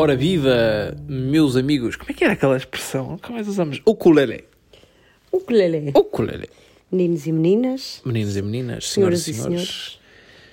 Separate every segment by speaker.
Speaker 1: Ora viva, meus amigos. Como é que era aquela expressão? Nunca mais usamos. Ukulele.
Speaker 2: Ukulele.
Speaker 1: Ukulele.
Speaker 2: Meninos e meninas,
Speaker 1: Meninos e meninas, senhoras
Speaker 2: senhoras
Speaker 1: e senhores.
Speaker 2: senhores,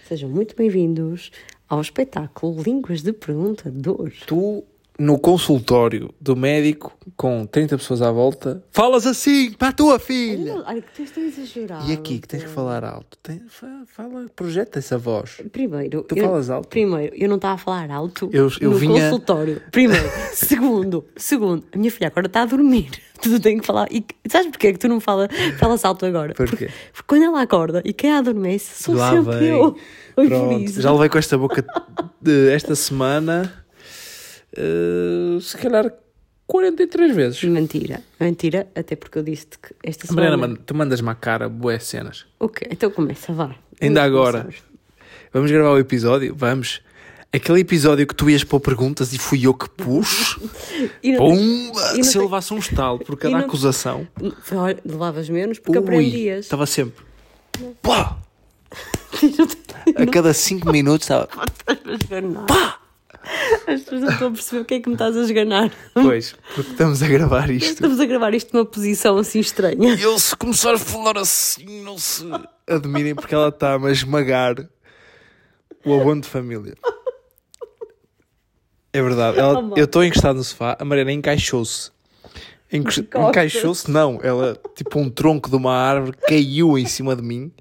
Speaker 2: sejam muito bem-vindos ao espetáculo Línguas de Perguntador.
Speaker 1: Tu, no consultório do médico, com 30 pessoas à volta, falas assim para a tua filha.
Speaker 2: Olha, que tu estás a exagerar.
Speaker 1: E aqui que tens que falar alto. Tem- fa- fala, projeta essa voz.
Speaker 2: Primeiro,
Speaker 1: Tu
Speaker 2: eu,
Speaker 1: falas alto?
Speaker 2: Primeiro, eu não estava a falar alto
Speaker 1: Eu- eu
Speaker 2: no
Speaker 1: vinha-
Speaker 2: consultório. Primeiro. segundo, segundo, a minha filha agora está a dormir. Tu tens que falar. E sabes porquê que tu não fala, falas alto agora?
Speaker 1: Porquê?
Speaker 2: Porque, porque quando ela acorda e quem adormece sou
Speaker 1: Lá
Speaker 2: sempre
Speaker 1: vem.
Speaker 2: eu.
Speaker 1: Pronto, já levei com esta boca esta semana, eh, se calhar 43 vezes.
Speaker 2: Mentira, mentira, até porque eu disse-te que esta semana.
Speaker 1: Mariana, tu mandas-me à cara boas cenas.
Speaker 2: Ok, então começa, vá.
Speaker 1: Ainda agora.
Speaker 2: começar.
Speaker 1: Vamos gravar o episódio? Vamos. Aquele episódio que tu ias pôr perguntas e fui eu que pus.
Speaker 2: Não-
Speaker 1: Pumba!
Speaker 2: não
Speaker 1: Se eu levasse um estalo por cada
Speaker 2: não-
Speaker 1: acusação.
Speaker 2: Olha, levavas menos porque
Speaker 1: Ui,
Speaker 2: aprendias.
Speaker 1: estava sempre. Pá! A cada 5 minutos estava.
Speaker 2: Esganar. As pessoas não estão a perceber o que é que me estás a esganar.
Speaker 1: Pois, porque estamos a gravar isto.
Speaker 2: Estamos a gravar isto numa posição assim estranha.
Speaker 1: E eu, se começar a falar assim, não se admirem, porque ela está-me a esmagar o abono de família. É verdade. Ela-
Speaker 2: Oh,
Speaker 1: eu estou encostado no sofá, a Mariana encaixou-se. Encaixou-se, não. Ela, tipo um tronco de uma árvore, caiu em cima de mim.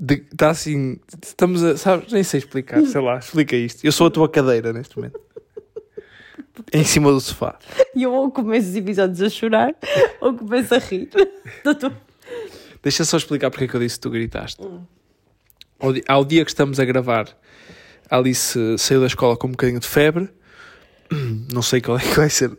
Speaker 1: Está assim. Estamos a. Sabes? Nem sei explicar. Sei lá, explica isto. Eu sou a tua cadeira neste momento. Em cima do sofá.
Speaker 2: E eu ou começo os episódios a chorar ou começo a rir.
Speaker 1: Deixa só explicar porque é que eu disse que tu gritaste. Ao, di- ao dia que estamos a gravar, a Alice saiu da escola com um bocadinho de febre. Não sei qual é que vai ser.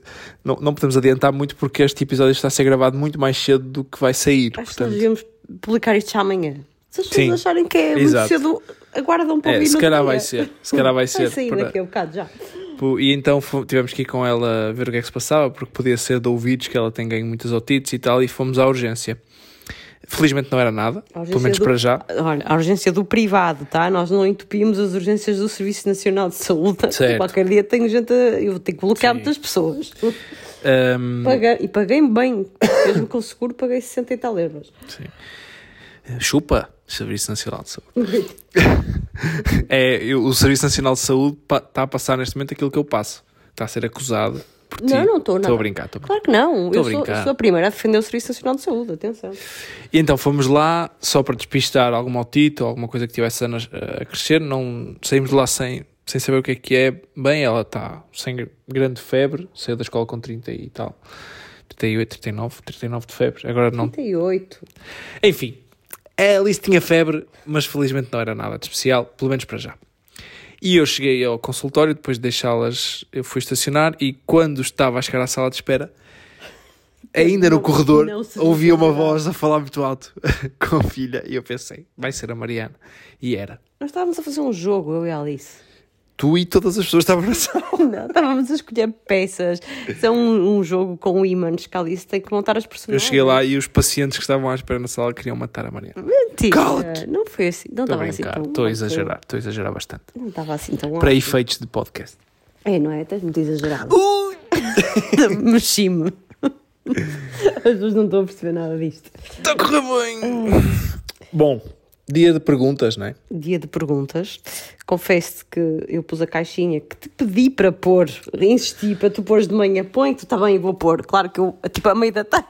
Speaker 1: Não, não podemos adiantar muito porque este episódio está a ser gravado muito mais cedo do que vai sair.
Speaker 2: Acho que nós
Speaker 1: Portanto,
Speaker 2: devíamos publicar isto já amanhã. Se as
Speaker 1: Sim.
Speaker 2: pessoas acharem que é muito
Speaker 1: Exato.
Speaker 2: cedo, aguardam para
Speaker 1: É,
Speaker 2: ouvir
Speaker 1: se calhar vai ser, se calhar vai ser
Speaker 2: sair
Speaker 1: para-
Speaker 2: daqui a um bocado já.
Speaker 1: E então tivemos que ir com ela ver o que é que se passava, porque podia ser de ouvidos que ela tem ganho muitas otites e tal, e fomos à urgência. Felizmente não era nada, pelo menos
Speaker 2: do-
Speaker 1: para já.
Speaker 2: Olha, a urgência do privado, tá? Nós não entupimos as urgências do Serviço Nacional de Saúde.
Speaker 1: Certo.
Speaker 2: Qualquer dia tenho gente a... Eu tenho que bloquear
Speaker 1: Sim.
Speaker 2: muitas pessoas.
Speaker 1: Ahm,
Speaker 2: Paguei- e paguei bem. Mesmo com o seguro, paguei 60 e tal euros.
Speaker 1: Sim. Chupa, Serviço Nacional de Saúde. é, eu- o Serviço Nacional de Saúde está a passar neste momento aquilo que eu passo. Está a ser acusado por ti.
Speaker 2: Não, não estou, não.
Speaker 1: Estou a brincar, estou a brincar.
Speaker 2: Claro que não.
Speaker 1: Estou
Speaker 2: Eu sou, sou a primeira a defender o Serviço Nacional de Saúde. Atenção.
Speaker 1: E então fomos lá só para despistar otite ou alguma coisa que tivesse a, crescer. Não saímos de lá sem, sem saber o que é que é. Bem, ela está sem gr- grande febre, saiu da escola com 30 e tal. 38, 39, 39 de febre. Agora não
Speaker 2: 38.
Speaker 1: Enfim, a Alice tinha febre, mas felizmente não era nada de especial, pelo menos para já. E eu cheguei ao consultório, depois de deixá-las, eu fui estacionar e quando estava a chegar à sala de espera, ainda no corredor,
Speaker 2: não se
Speaker 1: ouvi uma voz a falar muito alto com a filha e eu pensei, vai ser a Mariana. E era.
Speaker 2: Nós estávamos a fazer um jogo, eu e a Alice.
Speaker 1: Tu e todas as pessoas estavam na sala.
Speaker 2: Não, estávamos a escolher peças. Isso é um, um jogo com ímãs que a Alice tem que montar as
Speaker 1: Eu
Speaker 2: personagens.
Speaker 1: cheguei lá e os pacientes que estavam à espera na sala queriam matar a Mariana.
Speaker 2: Mentira.
Speaker 1: Cala-te.
Speaker 2: Não foi assim. Não estava assim tão
Speaker 1: estou a exagerar, estou a exagerar bastante.
Speaker 2: Não estava assim tão
Speaker 1: Para
Speaker 2: alto.
Speaker 1: efeitos de podcast.
Speaker 2: É, não é? Estás muito exagerado.
Speaker 1: Ui!
Speaker 2: Mexi-me. As pessoas não estão a perceber nada disto.
Speaker 1: Está a correr bem! Bom, dia de perguntas, não é?
Speaker 2: Dia de perguntas. Confesso que eu pus a caixinha que te pedi para pôr, insisti para tu pôres de manhã, põe, tu está bem, eu vou pôr. Claro que eu, tipo, à meia da tarde,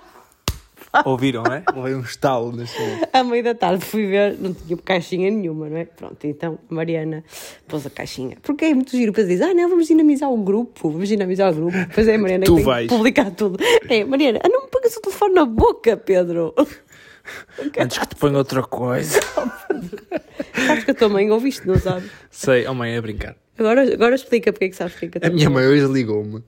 Speaker 1: Ouviram, não é? Levei um estalo neste momento.
Speaker 2: à meia da tarde fui ver, não tinha caixinha nenhuma, não é? Pronto, então Mariana pôs a caixinha. Porque é muito giro para dizer, ah, não, vamos dinamizar o grupo, vamos dinamizar o grupo. Pois é, a Mariana
Speaker 1: Tu
Speaker 2: que tem
Speaker 1: vais.
Speaker 2: que publicar tudo. É, Mariana, ah, não me pagas o telefone na boca, Pedro.
Speaker 1: Antes que te ponha outra coisa.
Speaker 2: Sabes que a tua mãe ouviste, não sabes?
Speaker 1: Sei, oh mãe, é brincar.
Speaker 2: Agora, agora explica porque é que sabes porque é que a
Speaker 1: A
Speaker 2: tua
Speaker 1: minha mãe hoje ligou-me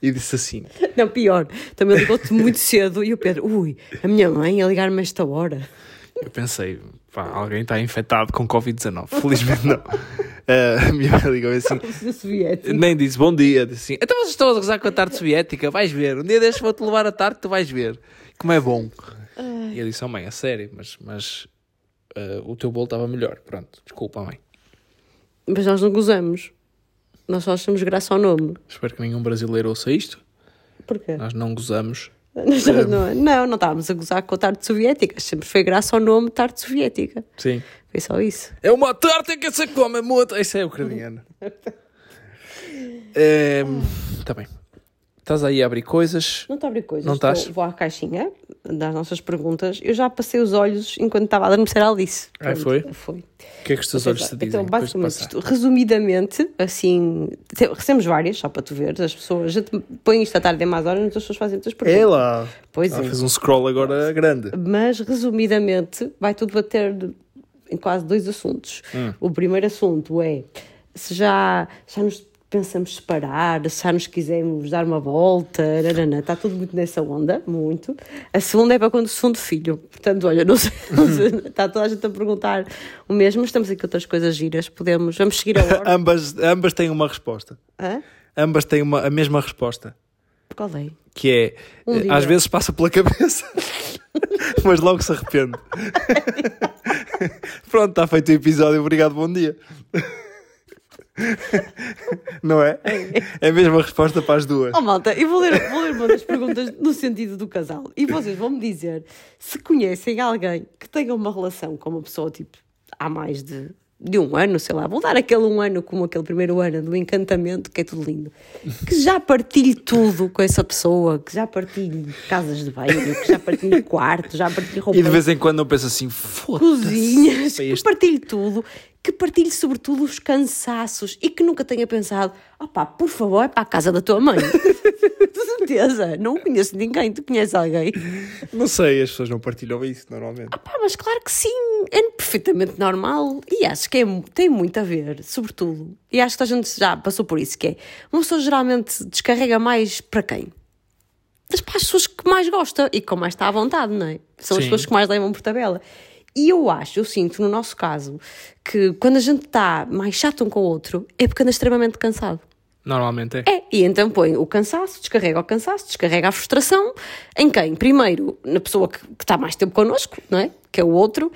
Speaker 1: e disse assim:
Speaker 2: Não, pior, também ligou-te muito cedo e o Pedro, ui, a minha mãe a ligar-me a esta hora.
Speaker 1: Eu pensei, pá, alguém está infectado com Covid-19. Felizmente não. Ah, a minha mãe ligou-me assim. Nem disse bom dia, disse assim: então vocês estão a gozar com a tarde soviética, vais ver. Um dia destes vou-te levar a tarde, tu vais ver. Como é bom. E eu disse: oh mãe, a sério, mas, mas ah, o teu bolo estava melhor. Pronto, desculpa, mãe.
Speaker 2: Mas nós não gozamos. Nós só achamos graça ao nome.
Speaker 1: Espero que nenhum brasileiro ouça isto.
Speaker 2: Porquê?
Speaker 1: Nós não gozamos.
Speaker 2: Nós não, não, não, não estávamos a gozar com a tarde soviética. Sempre foi graça ao nome tarde soviética.
Speaker 1: Sim.
Speaker 2: Foi só isso.
Speaker 1: É uma tarde que se come muito. Isso é ucraniano. é, tá bem. Estás aí a abrir coisas.
Speaker 2: Não estou a abrir coisas.
Speaker 1: Não estás?
Speaker 2: Vou à caixinha das nossas perguntas. Eu já passei os olhos enquanto estava a adormecer a Alice.
Speaker 1: Ah, foi?
Speaker 2: Foi.
Speaker 1: O que é que os teus olhos te dizem?
Speaker 2: Então, basicamente, resumidamente, assim, te- recebemos várias, só para tu ver, as pessoas, a gente põe isto à tarde em mais horas, as pessoas fazem muitas perguntas.
Speaker 1: É lá.
Speaker 2: Pois
Speaker 1: Ela
Speaker 2: é.
Speaker 1: fez um scroll agora grande.
Speaker 2: Mas, resumidamente, vai tudo bater em quase dois assuntos.
Speaker 1: Hum.
Speaker 2: O primeiro assunto é se já, já nos pensamos separar, se já nos quisermos dar uma volta, nananã, está tudo muito nessa onda, muito. A segunda é para quando o segundo filho. Portanto, olha, não sei, está toda a gente a perguntar o mesmo, estamos aqui outras coisas giras, podemos, vamos seguir a ordem.
Speaker 1: ambas, ambas têm uma resposta.
Speaker 2: Hã?
Speaker 1: Ambas têm uma, a mesma resposta.
Speaker 2: Qual é?
Speaker 1: Que é,
Speaker 2: Um
Speaker 1: eh, às vezes passa pela cabeça, mas logo se arrepende. Pronto, está feito o episódio. Obrigado, bom dia. Não é? É a mesma resposta para as duas.
Speaker 2: Oh malta, eu vou ler, vou ler uma das perguntas no sentido do casal e vocês vão me dizer se conhecem alguém que tenha uma relação com uma pessoa tipo há mais de, de um ano, sei lá, vou dar aquele um ano como aquele primeiro ano do encantamento, que é tudo lindo, que já partilhe tudo com essa pessoa, que já partilhe casas de banho, que já partilhe quarto, já partilhe roupa
Speaker 1: E de vez em quando eu penso assim, foda-se.
Speaker 2: cozinhas, que partilhe tudo, que partilhe sobretudo os cansaços e que nunca tenha pensado, opá, por favor, é para a casa da tua mãe. De certeza, não conheço ninguém, tu conheces alguém?
Speaker 1: Não sei, as pessoas não partilham isso normalmente.
Speaker 2: Pá, mas claro que sim, é perfeitamente normal e acho que é, tem muito a ver, sobretudo. E acho que a gente já passou por isso, que é, uma pessoa geralmente descarrega mais para quem? Das para as pessoas que mais gosta e que mais está à vontade, não é? São as
Speaker 1: Sim.
Speaker 2: pessoas que mais levam por tabela. E eu acho, eu sinto no nosso caso, que quando a gente está mais chato um com o outro, é porque anda extremamente cansado.
Speaker 1: Normalmente é.
Speaker 2: É, e então põe o cansaço, descarrega o cansaço, descarrega a frustração em quem? Primeiro, na pessoa que, que está mais tempo connosco, não é? Que é o outro,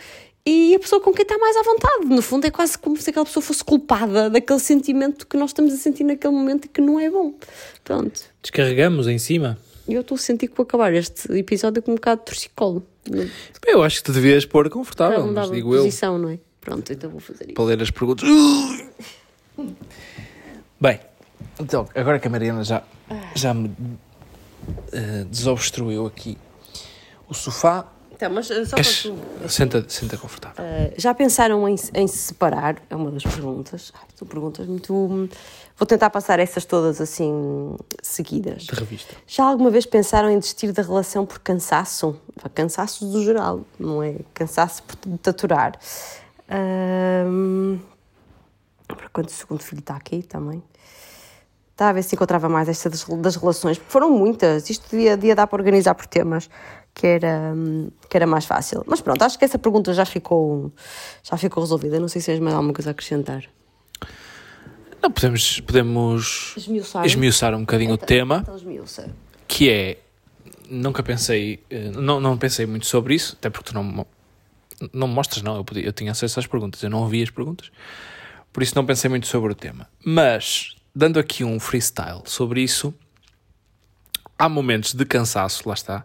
Speaker 2: e a pessoa com quem está mais à vontade. No fundo, é quase como se aquela pessoa fosse culpada daquele sentimento que nnós estamos a sentir naquele momento e que não é bom. Pronto.
Speaker 1: Descarregamos em cima.
Speaker 2: E eu estou a sentir que vou acabar este episódio com um bocado de torcicolo. Não,
Speaker 1: Eu acho que te devias pôr confortável,
Speaker 2: não
Speaker 1: mas digo eu.
Speaker 2: posição, não é? Pronto, então vou fazer isso.
Speaker 1: Para ler as perguntas. Bem, então, agora que a Mariana já, já me eh, desobstruiu aqui o sofá,
Speaker 2: Então, mas uh, só para
Speaker 1: queres-
Speaker 2: tu.
Speaker 1: senta, senta confortável.
Speaker 2: Uh, já pensaram em, em se separar? É uma das perguntas. Ai, são perguntas muito. hum, Vou tentar passar essas todas assim seguidas.
Speaker 1: De revista.
Speaker 2: Já alguma vez pensaram em desistir da relação por cansaço? Cansaço do geral, não é? Cansaço por te aturar. Para quando o segundo filho está aqui também. Está a ver se encontrava mais esta das, das relações, porque foram muitas. Isto devia, devia dar para organizar por temas, que era, que era mais fácil. Mas pronto, acho que essa pergunta já ficou, já ficou resolvida. Não sei se tens mais alguma coisa a acrescentar.
Speaker 1: Não, podemos, podemos
Speaker 2: Esmiuçar.
Speaker 1: esmiuçar um bocadinho o tema,
Speaker 2: Então, esmiuça.
Speaker 1: que é, nunca pensei, eh, não, não pensei muito sobre isso, até porque tu não, não me mostras, não, eu, podia, eu tinha acesso às perguntas, eu não ouvi as perguntas, por isso não pensei muito sobre o tema. Mas, dando aqui um freestyle sobre isso, há momentos de cansaço, lá está,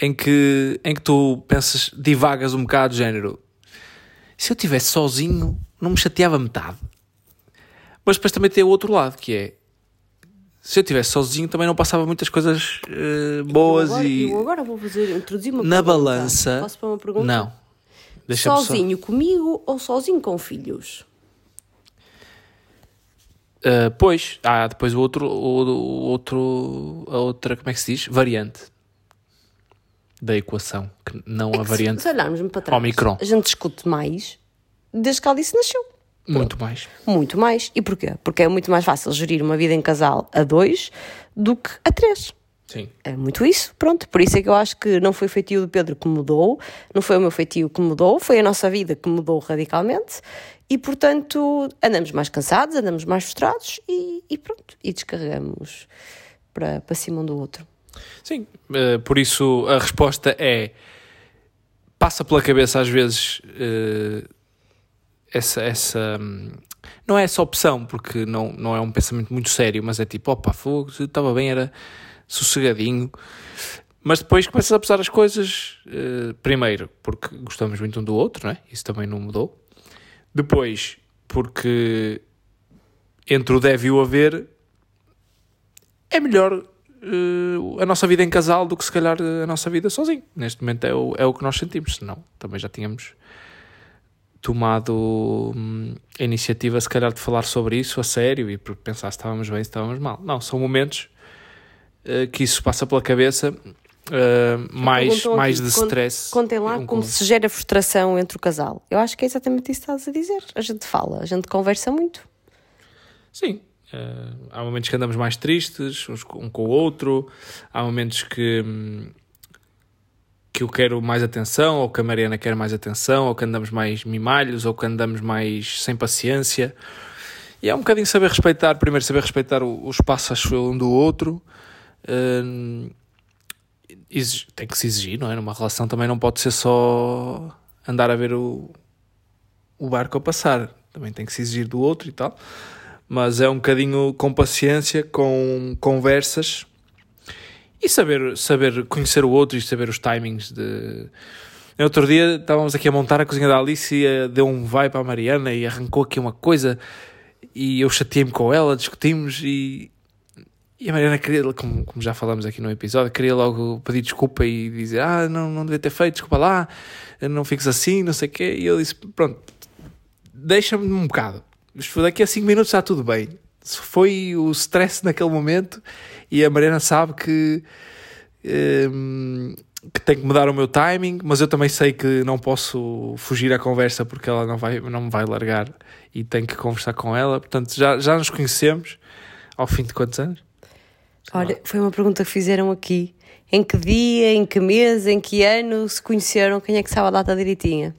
Speaker 1: em que, em que tu pensas, divagas um bocado, género, se eu estivesse sozinho, não me chateava metade. Mas depois também tem o outro lado, que é, se eu estivesse sozinho também não passava muitas coisas eh, boas
Speaker 2: eu agora,
Speaker 1: e...
Speaker 2: Eu agora vou fazer, introduzir uma
Speaker 1: Na
Speaker 2: pergunta.
Speaker 1: balança.
Speaker 2: Posso pôr uma pergunta?
Speaker 1: Não. Deixa-me só-
Speaker 2: Sozinho comigo ou sozinho com filhos?
Speaker 1: Uh, pois, há depois o outro, o, o outro, a outra, como é que se diz? Variante da equação, que não a
Speaker 2: É que se-
Speaker 1: variante
Speaker 2: Se, olharmos para trás,
Speaker 1: Omicron.
Speaker 2: a gente discute mais desde que a Alice nasceu.
Speaker 1: muito mais.
Speaker 2: Muito mais. E porquê? Porque é muito mais fácil gerir uma vida em casal a dois do que a três.
Speaker 1: Sim.
Speaker 2: É muito isso, pronto. Por isso é que eu acho que não foi o feitio do Pedro que mudou, não foi o meu feitio que mudou, foi a nossa vida que mudou radicalmente e, portanto, andamos mais cansados, andamos mais frustrados e, e pronto. E descarregamos para, para cima um do outro.
Speaker 1: Sim, uh, por isso a resposta é passa pela cabeça às vezes uh, essa, essa, hum, não é essa opção, porque não, não é um pensamento muito sério, mas é tipo, opa, fogo, estava bem, era sossegadinho. Mas depois começas a pesar as coisas, uh, primeiro, porque gostamos muito um do outro, não é? Isso também não mudou. Depois, porque entre o deve e o haver, é melhor uh, a nossa vida em casal do que se calhar a nossa vida sozinho. Neste momento é o, é o que nós sentimos, senão também já tínhamos tomado hum, a iniciativa, se calhar, de falar sobre isso a sério e pensar se estávamos bem, se estávamos mal. Não, são momentos uh, que isso passa pela cabeça. Uh, mais, mais de stress.
Speaker 2: Contem lá um como se gera frustração entre o casal. Eu acho que é exatamente isso que estás a dizer. A gente fala, a gente conversa muito.
Speaker 1: Sim, Uh, há momentos que andamos mais tristes, uns um com o outro, há momentos que, hum, que eu quero mais atenção, ou que a Mariana quer mais atenção, ou que andamos mais mimalhos, ou que andamos mais sem paciência. E é um bocadinho saber respeitar, primeiro saber respeitar o, o espaço um do outro. Uh, tem que se exigir, não é? Numa relação também não pode ser só andar a ver o, o barco a passar. Também tem que se exigir do outro e tal. Mas é um bocadinho com paciência, com conversas e saber, saber conhecer o outro e saber os timings de. No outro dia estávamos aqui a montar a cozinha da Alice e deu um vai para a Mariana e arrancou aqui uma coisa e eu chateei-me com ela, discutimos e, e a Mariana queria, como, como já falamos aqui no episódio, queria logo pedir desculpa e dizer ah, não, não devia ter feito, desculpa lá, não fiques assim, não sei o quê. E eu disse, pronto, deixa-me um bocado. Daqui a 5 minutos está tudo bem. Se foi o stress naquele momento e a Mariana sabe que, um, que tem que mudar o meu timing, mas eu também sei que não posso fugir à conversa porque ela não, vai, não me vai largar e tenho que conversar com ela. Portanto, já, já nos conhecemos ao fim de quantos anos?
Speaker 2: Olha, foi uma pergunta que fizeram aqui. Em que dia, em que mês, em que ano se conheceram? Quem é que sabe a data direitinha?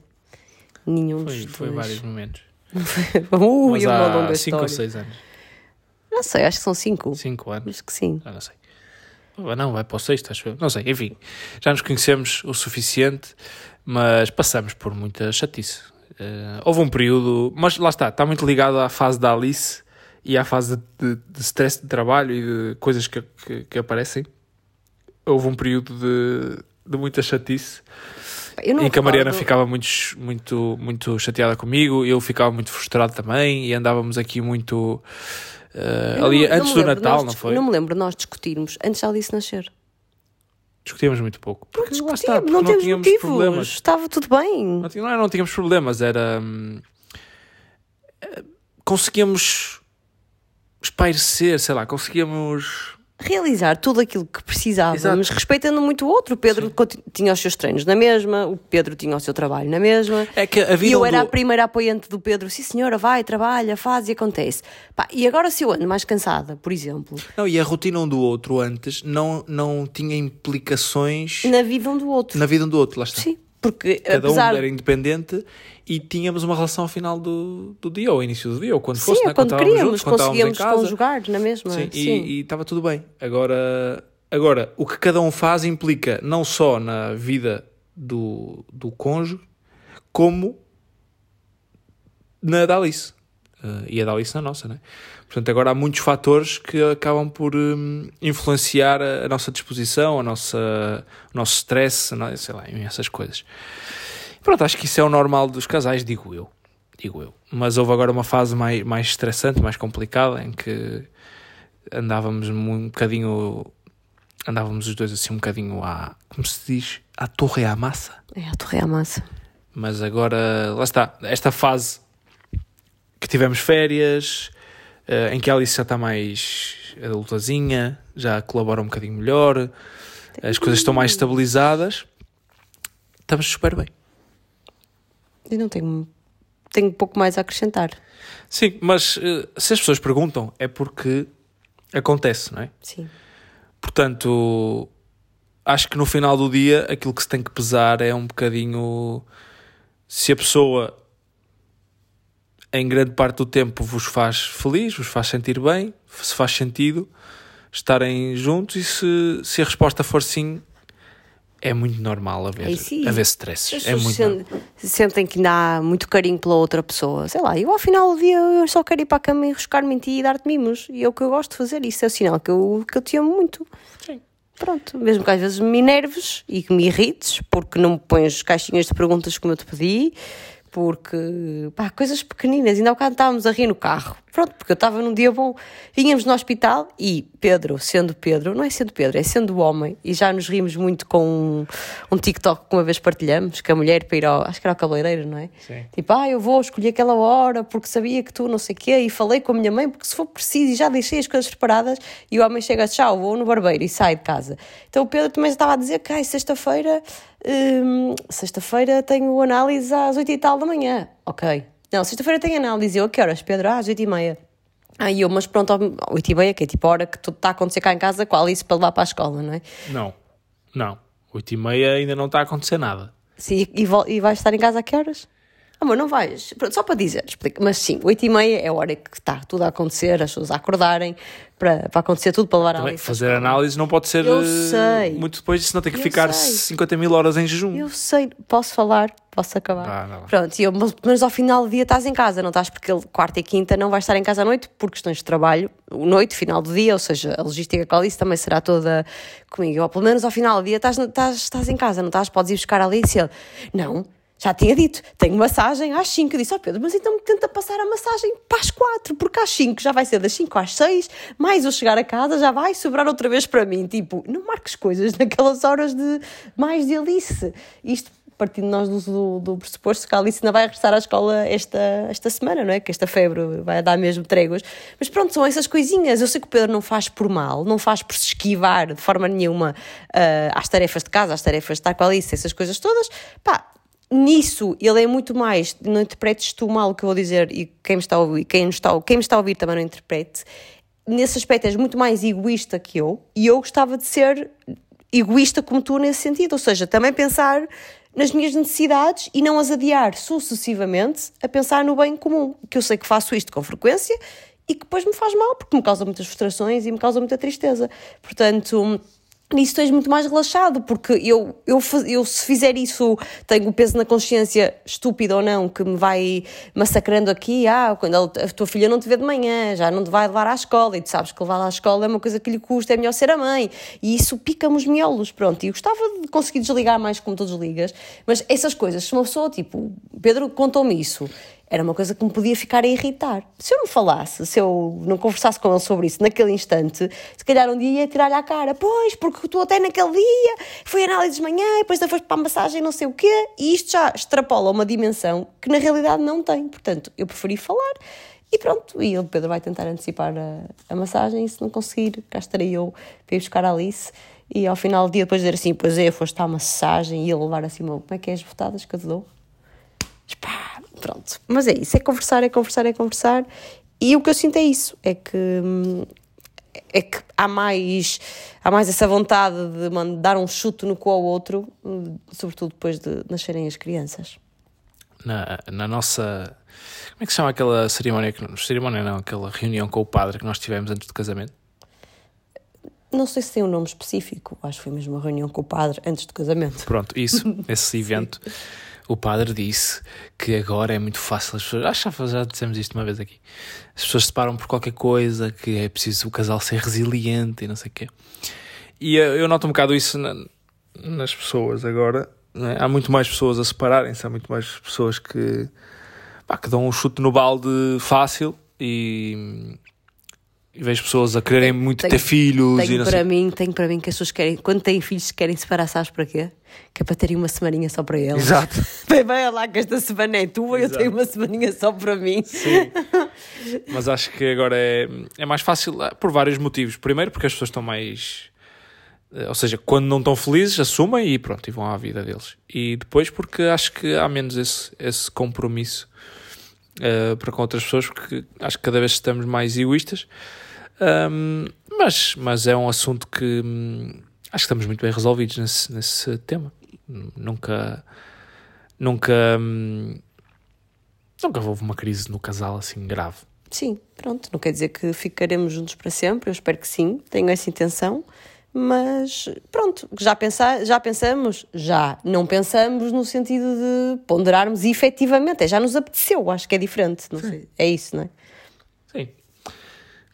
Speaker 2: Nenhum
Speaker 1: foi, dos Foi vários momentos.
Speaker 2: Ui, Mas uma longa
Speaker 1: 5 ou 6 anos.
Speaker 2: Não sei, acho que são cinco.
Speaker 1: Cinco anos.
Speaker 2: Acho que sim.
Speaker 1: Já não sei. Não, vai para o sexto, acho eu. Não sei, enfim. Já nos conhecemos o suficiente, mas passamos por muita chatice. Uh, houve um período, mas lá está, está muito ligado à fase da Alice e à fase de, de, de stress de trabalho e de coisas que, que, que aparecem. Houve um período de, de muita chatice em que a Mariana ficava muito, muito, muito chateada comigo, eu ficava muito frustrado também e andávamos aqui muito Uh, ali não, antes não do Natal,
Speaker 2: nós,
Speaker 1: não foi?
Speaker 2: Não me lembro nós discutirmos antes de Alice nascer.
Speaker 1: Discutíamos muito pouco.
Speaker 2: Porque lá está, porque não, não tínhamos motivos, problemas. Estava tudo bem.
Speaker 1: Não, não, é, não tínhamos problemas, era. Hum, eh, conseguíamos espairecer, sei lá, conseguíamos
Speaker 2: realizar tudo aquilo que precisávamos, Exato. respeitando muito o outro. O Pedro Sim. tinha os seus treinos na mesma, o Pedro tinha o seu trabalho na mesma.
Speaker 1: É que a vida
Speaker 2: e eu era do... a primeira apoiante do Pedro. Sim, senhora, vai, trabalha, faz e acontece. Pá, e agora, se eu ando mais cansada, por exemplo.
Speaker 1: Não, e a rotina um do outro antes não, não tinha implicações.
Speaker 2: Na vida um do outro.
Speaker 1: Na vida um do outro, lá está.
Speaker 2: Sim. Porque
Speaker 1: Cada
Speaker 2: apesar...
Speaker 1: um era independente e tínhamos uma relação ao final do, do dia, ou ao início do dia, ou quando Sim, fosse, né?
Speaker 2: quando, quando queríamos, juntos, quando conseguíamos conjugar na mesma.
Speaker 1: Sim, Sim. E estava tudo bem. Agora, agora, o que cada um faz implica não só na vida do, do cônjuge, como na da Alice. Uh, e a da Alice na nossa, né? Portanto, agora há muitos fatores que acabam por um, influenciar a, a, nossa disposição, a nossa, o nosso stress, não, sei lá, essas coisas. Pronto, acho que isso é o normal dos casais, digo eu. Digo eu. Mas houve agora uma fase mais, mais estressante, mais complicada, em que andávamos um bocadinho. Andávamos os dois assim um bocadinho à. Como se diz? À torre à massa.
Speaker 2: É, à torre à massa.
Speaker 1: Mas agora, lá está. Esta fase que tivemos férias, em que a Alice já está mais adultazinha, já colabora um bocadinho melhor, as coisas estão mais estabilizadas, estamos super bem.
Speaker 2: Eu não tenho, tenho pouco mais a acrescentar.
Speaker 1: Sim, mas uh, se as pessoas perguntam é porque acontece, não é?
Speaker 2: Sim.
Speaker 1: Portanto, acho que no final do dia aquilo que se tem que pesar é um bocadinho se a pessoa em grande parte do tempo vos faz feliz, vos faz sentir bem, se faz sentido estarem juntos e se, se a resposta for sim, é muito normal haver,
Speaker 2: Ai, sim.
Speaker 1: haver
Speaker 2: As
Speaker 1: stresses. É muito
Speaker 2: sen-
Speaker 1: normal.
Speaker 2: sentem que ainda há muito carinho pela outra pessoa. Sei lá, eu ao final do dia eu só quero ir para a cama e ruscar-me em ti e dar-te mimos. E é o que eu gosto de fazer. Isso é o sinal que eu, que eu te amo muito.
Speaker 1: Sim.
Speaker 2: Pronto, mesmo que às vezes me enerves e que me irrites, porque não me pões caixinhas de perguntas como eu te pedi, porque, pá, coisas pequeninas. Ainda há bocado estávamos a rir no carro. Pronto, porque eu estava num dia bom. Vínhamos no hospital e Pedro, sendo Pedro, não é sendo Pedro, é sendo homem, e já nos rimos muito com um, um TikTok que uma vez partilhamos, que a mulher para ir ao, acho que era ao cabeleireiro, não é?
Speaker 1: Sim.
Speaker 2: Tipo, ah, eu vou escolher aquela hora porque sabia que tu não sei o quê, e falei com a minha mãe porque se for preciso e já deixei as coisas preparadas, e o homem chega, tchau, vou no barbeiro e sai de casa. Então o Pedro também estava a dizer que, ai, sexta-feira, hum, sexta-feira tenho análise às oito e tal da manhã. Ok. Não, sexta-feira tenho análise. Eu, a que horas, Pedro? Ah, às oito e meia. Aí eu, mas pronto, oito e meia, que é tipo a hora que tudo está a acontecer cá em casa a Alice para levar para a escola, não é?
Speaker 1: Não, não. 8 e meia ainda não está a acontecer nada.
Speaker 2: Sim, e, e vais estar em casa a que horas? Amor, não vais. Pronto, só para dizer, explica. Mas sim, 8 e meia é a hora que está tudo a acontecer, as pessoas a acordarem, para, para acontecer tudo, para levar a
Speaker 1: Também,
Speaker 2: à
Speaker 1: fazer análise não pode ser eh, muito depois, senão tem que
Speaker 2: Eu
Speaker 1: ficar
Speaker 2: sei.
Speaker 1: 50 mil horas em jejum.
Speaker 2: Eu sei, posso falar, posso acabar.
Speaker 1: Lá.
Speaker 2: Pronto, e eu, mas, mas ao final do dia estás em casa, não estás porque ele, quarta e quinta não vais estar em casa à noite por questões de trabalho, noite, final do dia, ou seja, a logística com a Alice também será toda comigo. Ou pelo menos ao final do dia estás, estás, estás em casa, não estás, podes ir buscar a Alice e não. Já tinha dito, tenho massagem às 5. Eu disse, ó Pedro, mas então tenta passar a massagem para as 4, porque às 5 já vai ser das 5 às 6, mais eu chegar a casa já vai sobrar outra vez para mim. Tipo, não marques coisas naquelas horas de mais de Alice. Isto partindo nós do, do, pressuposto que a Alice ainda vai regressar à escola esta, esta semana, não é? Que esta febre vai dar mesmo tréguas. Mas pronto, são essas coisinhas. Eu sei que o Pedro não faz por mal, não faz por se esquivar de forma nenhuma ah, às tarefas de casa, às tarefas de estar com a Alice, essas coisas todas. Pá, nisso ele é muito mais, não interpretes tu mal o que eu vou dizer e quem me está a ouvir, quem, está, quem me está a ouvir também não interprete. Nesse aspecto és muito mais egoísta que eu e eu gostava de ser egoísta como tu nesse sentido, ou seja, também pensar nas minhas necessidades e não as adiar sucessivamente a pensar no bem comum, que eu sei que faço isto com frequência e que depois me faz mal porque me causa muitas frustrações e me causa muita tristeza. Portanto, nisso tens muito mais relaxado, porque eu, eu, eu se fizer isso, tenho o peso na consciência, estúpido ou não, que me vai massacrando aqui, ah, quando a tua filha não te vê de manhã, já não te vai levar à escola, e tu sabes que levar à escola é uma coisa que lhe custa, é melhor ser a mãe, e isso pica-me os miolos, pronto, e eu gostava de conseguir desligar mais como tu desligas, mas essas coisas, se uma pessoa, tipo, Pedro contou-me isso, era uma coisa que me podia ficar a irritar. Se eu não falasse, se eu não conversasse com ele sobre isso naquele instante, se calhar um dia ia tirar-lhe à cara. Pois, porque tu até naquele dia foi análise de manhã, depois ainda foste para a massagem, não sei o quê, e isto já extrapola uma dimensão que na realidade não tem. Portanto, eu preferi falar e pronto. E o Pedro vai tentar antecipar a, a massagem e se não conseguir, cá estarei eu para ir buscar a Alice. E ao final do dia, depois dizer assim: Pois é, foste à massagem e ele levar assim, como é que é as votadas que eu te dou? Pá, pronto. Mas é isso, é conversar, é conversar, é conversar. E o que eu sinto é isso, é que é que há mais há mais essa vontade de dar um chute no cu ao outro, sobretudo depois de nascerem as crianças.
Speaker 1: Na, na nossa. Como é que se chama aquela cerimónia? Que, cerimónia não, aquela reunião com o padre que nós tivemos antes do casamento?
Speaker 2: Não sei se tem um nome específico, acho que foi mesmo uma reunião com o padre antes do casamento.
Speaker 1: Pronto, isso, esse evento. O padre disse que agora é muito fácil as pessoas. Acho que já- dissemos isto uma vez aqui. As pessoas se param por qualquer coisa, que é preciso o casal ser resiliente e não sei o quê. E eu, noto um bocado isso na- nas pessoas agora. é? Há muito mais pessoas a separarem-se, há muito mais pessoas que, pá, que dão um chute no balde fácil e, e vejo pessoas a quererem muito
Speaker 2: Tenho-
Speaker 1: ter filhos e
Speaker 2: Tenho
Speaker 1: não
Speaker 2: para
Speaker 1: sei.
Speaker 2: mim, tenho para mim que as pessoas querem, quando têm filhos, querem separar, sabes para quê? Que é para terem uma semaninha só para eles.
Speaker 1: Exato.
Speaker 2: Bem, vai lá que esta semana é tua e eu
Speaker 1: Exato.
Speaker 2: tenho uma semaninha só para mim.
Speaker 1: Sim. Mas acho que agora é, é mais fácil ah, por vários motivos. Primeiro, porque as pessoas estão mais. eh, Ou seja, quando não estão felizes, assumem e pronto, e vão à vida deles. E depois, porque acho que há menos esse, esse compromisso eh, para com outras pessoas, porque acho que cada vez estamos mais egoístas. Ahm, mas, mas é um assunto que hum, acho que estamos muito bem resolvidos nesse, nesse tema. Nunca. Nunca. hum, Nunca houve uma crise no casal assim grave.
Speaker 2: Sim, pronto, não quer dizer que ficaremos juntos para sempre, eu espero que sim, tenho essa intenção, mas pronto, já, pensa, já pensamos, já não pensamos no sentido de ponderarmos efetivamente, é, já nos apeteceu, acho que é diferente, não sei, é isso, não é?
Speaker 1: Sim.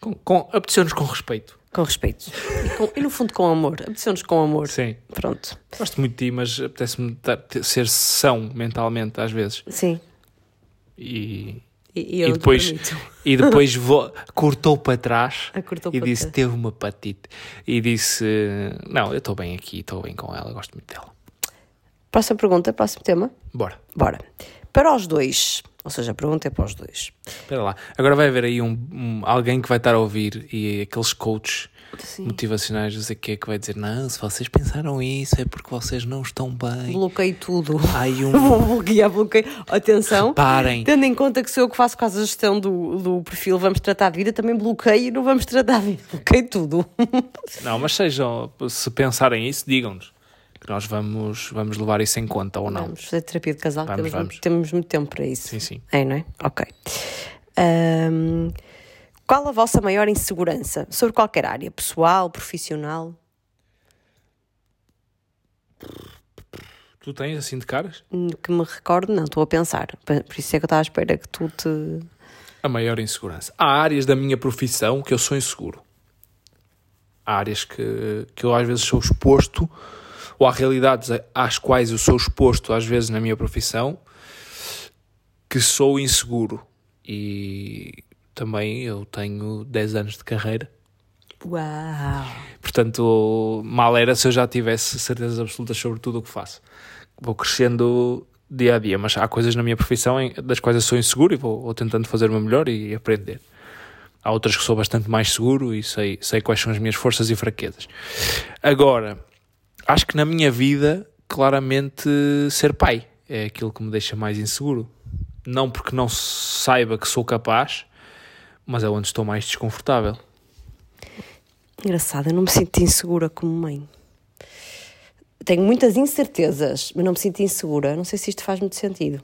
Speaker 1: Com, com, apeteceu-nos com respeito.
Speaker 2: Com respeito. E, com- e no fundo com amor, apeteceu-nos com amor.
Speaker 1: Sim.
Speaker 2: Pronto,
Speaker 1: Gosto muito de ti, mas apetece-me ser são mentalmente às vezes.
Speaker 2: sim.
Speaker 1: E,
Speaker 2: E, e
Speaker 1: depois, e depois vo- cortou para trás
Speaker 2: Ah, cortou
Speaker 1: e
Speaker 2: para
Speaker 1: disse:
Speaker 2: trás.
Speaker 1: teve uma patite. E disse: Não, eu estou bem aqui, estou bem com ela, gosto muito dela.
Speaker 2: Próxima pergunta, próximo tema.
Speaker 1: Bora.
Speaker 2: Bora. Para os dois, ou seja, a pergunta é para os dois.
Speaker 1: Espera lá. Agora vai haver aí um, um- alguém que vai estar a ouvir e aqueles coaches
Speaker 2: Sim.
Speaker 1: motivacionais, não sei o que, que vai dizer: Não, se vocês pensaram isso é porque vocês não estão bem.
Speaker 2: Bloqueio tudo.
Speaker 1: Ai, um.
Speaker 2: Vou bloquear, bloqueio. Atenção.
Speaker 1: Parem.
Speaker 2: Tendo em conta que sou eu que faço quase a gestão do, do perfil Vamos Tratar de Vida, também bloqueio e não vamos tratar de vida. Bloqueio tudo.
Speaker 1: Não, mas sejam, se pensarem isso, digam-nos que nós vamos, vamos levar isso em conta ou não.
Speaker 2: Vamos fazer terapia de casal,
Speaker 1: Vamos,
Speaker 2: temos,
Speaker 1: vamos.
Speaker 2: Muito, temos muito tempo para isso.
Speaker 1: Sim, sim.
Speaker 2: É, não é? Ok. Ahm, qual a vossa maior insegurança? Sobre qualquer área, pessoal, profissional?
Speaker 1: Tu tens assim de caras?
Speaker 2: Hum, Que me recordo, não, estou a pensar. Por por isso é que eu estava à espera que tu te.
Speaker 1: A maior insegurança. Há áreas da minha profissão que eu sou inseguro. Há áreas que, que eu às vezes sou exposto, ou há realidades às quais eu sou exposto, às vezes na minha profissão, que sou inseguro. E também eu tenho 10 anos de carreira.
Speaker 2: Uau!
Speaker 1: Portanto, mal era se eu já tivesse certezas absolutas sobre tudo o que faço. Vou crescendo dia a dia, mas há coisas na minha profissão das quais eu sou inseguro e vou, vou tentando fazer o meu melhor e aprender. Há outras que sou bastante mais seguro e sei, sei quais são as minhas forças e fraquezas. Agora, acho que na minha vida, claramente, ser pai é aquilo que me deixa mais inseguro. Não porque não saiba que sou capaz, mas é onde estou mais desconfortável.
Speaker 2: Engraçado, eu não me sinto insegura como mãe. Tenho muitas incertezas, mas não me sinto insegura. Não sei se isto faz muito sentido.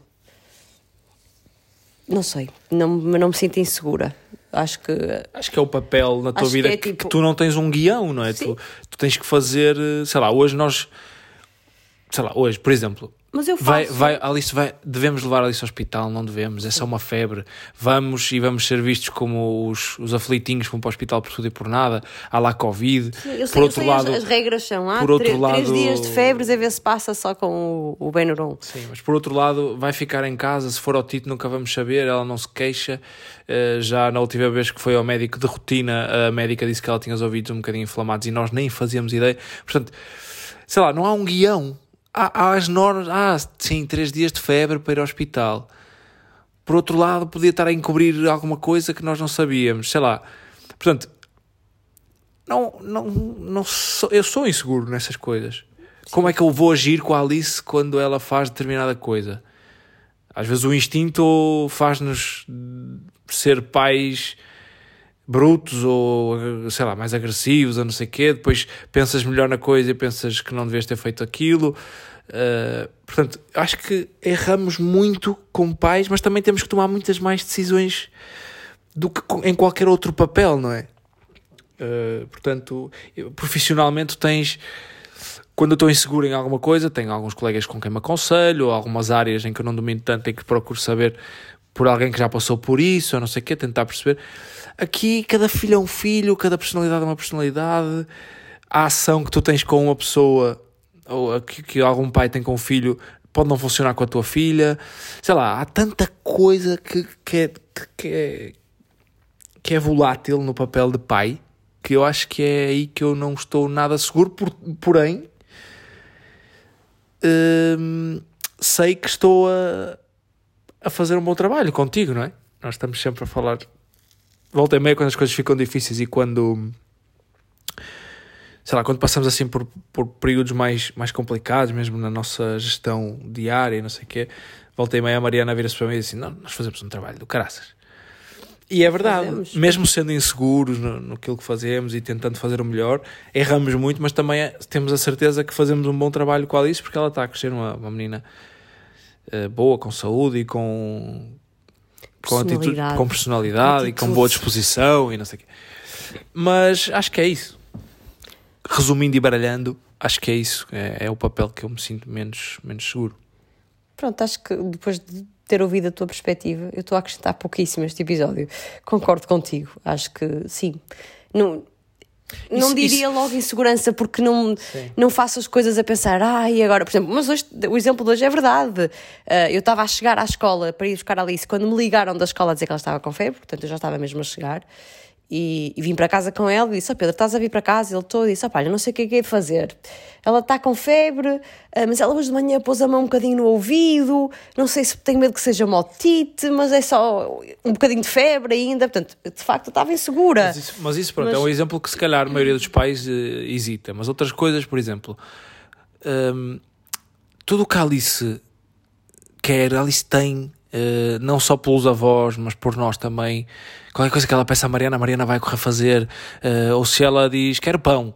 Speaker 2: Não sei, não, mas não me sinto insegura. Acho que
Speaker 1: Acho que é o papel na tua
Speaker 2: que
Speaker 1: vida
Speaker 2: é
Speaker 1: que,
Speaker 2: tipo-
Speaker 1: que tu não tens um guião, não é? Tu, tu tens que fazer, eh, sei lá, hoje nós, sei lá, hoje, por exemplo,
Speaker 2: Mas eu faço.
Speaker 1: vai, vai, Alice vai, devemos levar Alice ao hospital, não devemos, é só uma febre. Vamos e vamos ser vistos como os, os aflitinhos que vão para o hospital por tudo e por nada. Há lá Covid.
Speaker 2: Eu sei,
Speaker 1: por outro
Speaker 2: sei,
Speaker 1: lado,
Speaker 2: as, as regras são há
Speaker 1: por outro
Speaker 2: três, três
Speaker 1: lado-
Speaker 2: dias de febres a ver se passa só com o, o Benuron.
Speaker 1: Sim, mas por outro lado, vai ficar em casa. Se for ao Tito, nunca vamos saber. Ela não se queixa. Eh, já na última vez que foi ao médico de rotina, a médica disse que ela tinha os ouvidos um bocadinho inflamados e nós nem fazíamos ideia. Portanto, sei lá, não há um guião. Há, as normas. Ah, sim, três dias de febre para ir ao hospital. Por outro lado, podia estar a encobrir alguma coisa que nós não sabíamos. Sei lá. Portanto, não, não, não sou, eu sou inseguro nessas coisas. Como é que eu vou agir com a Alice quando ela faz determinada coisa? Às vezes o instinto faz-nos ser pais brutos ou, sei lá, mais agressivos ou não sei o quê. Depois pensas melhor na coisa e pensas que não devias ter feito aquilo. Uh, portanto, acho que erramos muito como pais, mas também temos que tomar muitas mais decisões do que com- em qualquer outro papel, não é? Uh, portanto, profissionalmente tens quando eu estou inseguro em alguma coisa, tenho alguns colegas com quem me aconselho, algumas áreas em que eu não domino tanto e que procuro saber por alguém que já passou por isso, ou não sei o quê, tentar perceber. Aqui, cada filho é um filho, cada personalidade é uma personalidade. A ação que tu tens com uma pessoa, ou que, que algum pai tem com um filho, pode não funcionar com a tua filha. Sei lá, há tanta coisa que, que, é, que é, que é volátil no papel de pai, que eu acho que é aí que eu não estou nada seguro, por, porém, hum, sei que estou a, a fazer um bom trabalho contigo, não é? Nós estamos sempre a falar. Volta e meia quando as coisas ficam difíceis e quando. Sei lá, quando passamos assim por, por períodos mais, mais complicados, mesmo na nossa gestão diária e não sei o quê, volta e meia a Mariana vira-se para mim e diz assim: Não, nós fazemos um trabalho do caraças. E é verdade,
Speaker 2: Fazemos.
Speaker 1: mesmo sendo inseguros no, no que fazemos e tentando fazer o melhor, erramos muito, mas também é- temos a certeza que fazemos um bom trabalho com a Alice porque ela está a crescer uma, uma menina eh, boa, com saúde e com, com atitude,
Speaker 2: Personalidade.
Speaker 1: com personalidade e com
Speaker 2: Atitude.
Speaker 1: boa disposição e não sei o quê. Mas acho que é isso. resumindo e baralhando, acho que é isso. É, é o papel que eu me sinto menos, menos seguro.
Speaker 2: Pronto, acho que depois de ter ouvido a tua perspectiva, eu estou a acrescentar pouquíssimo este episódio. Concordo contigo. Acho que sim. Não, não
Speaker 1: Isso-
Speaker 2: diria logo insegurança porque não, não faço as coisas a pensar, ai, agora, por exemplo, mas hoje, o exemplo de hoje é verdade. Ah, eu estava a chegar à escola para ir buscar a Alice quando me ligaram da escola a dizer que ela estava com febre, portanto eu já estava mesmo a chegar. E, e vim para casa com ela e disse: Ó Pedro, estás a vir para casa? Ele todo disse: Ó pá, eu não sei o que é que é de fazer. Ela está com febre, ah, mas ela hoje de manhã pôs a mão um bocadinho no ouvido. Não sei se tenho medo que seja uma otite, mas é só um bocadinho de febre ainda. Portanto, de facto, estava insegura.
Speaker 1: Mas isso, mas isso, pronto,
Speaker 2: Mas-
Speaker 1: é um exemplo que se calhar a maioria dos pais eh, hesita. Mas outras coisas, por exemplo, hum, tudo o que a Alice quer, a Alice tem, eh, não só pelos avós, mas por nós também. Qualquer coisa que ela peça à Mariana, a Mariana vai correr fazer. eh, ou se ela diz, quero pão,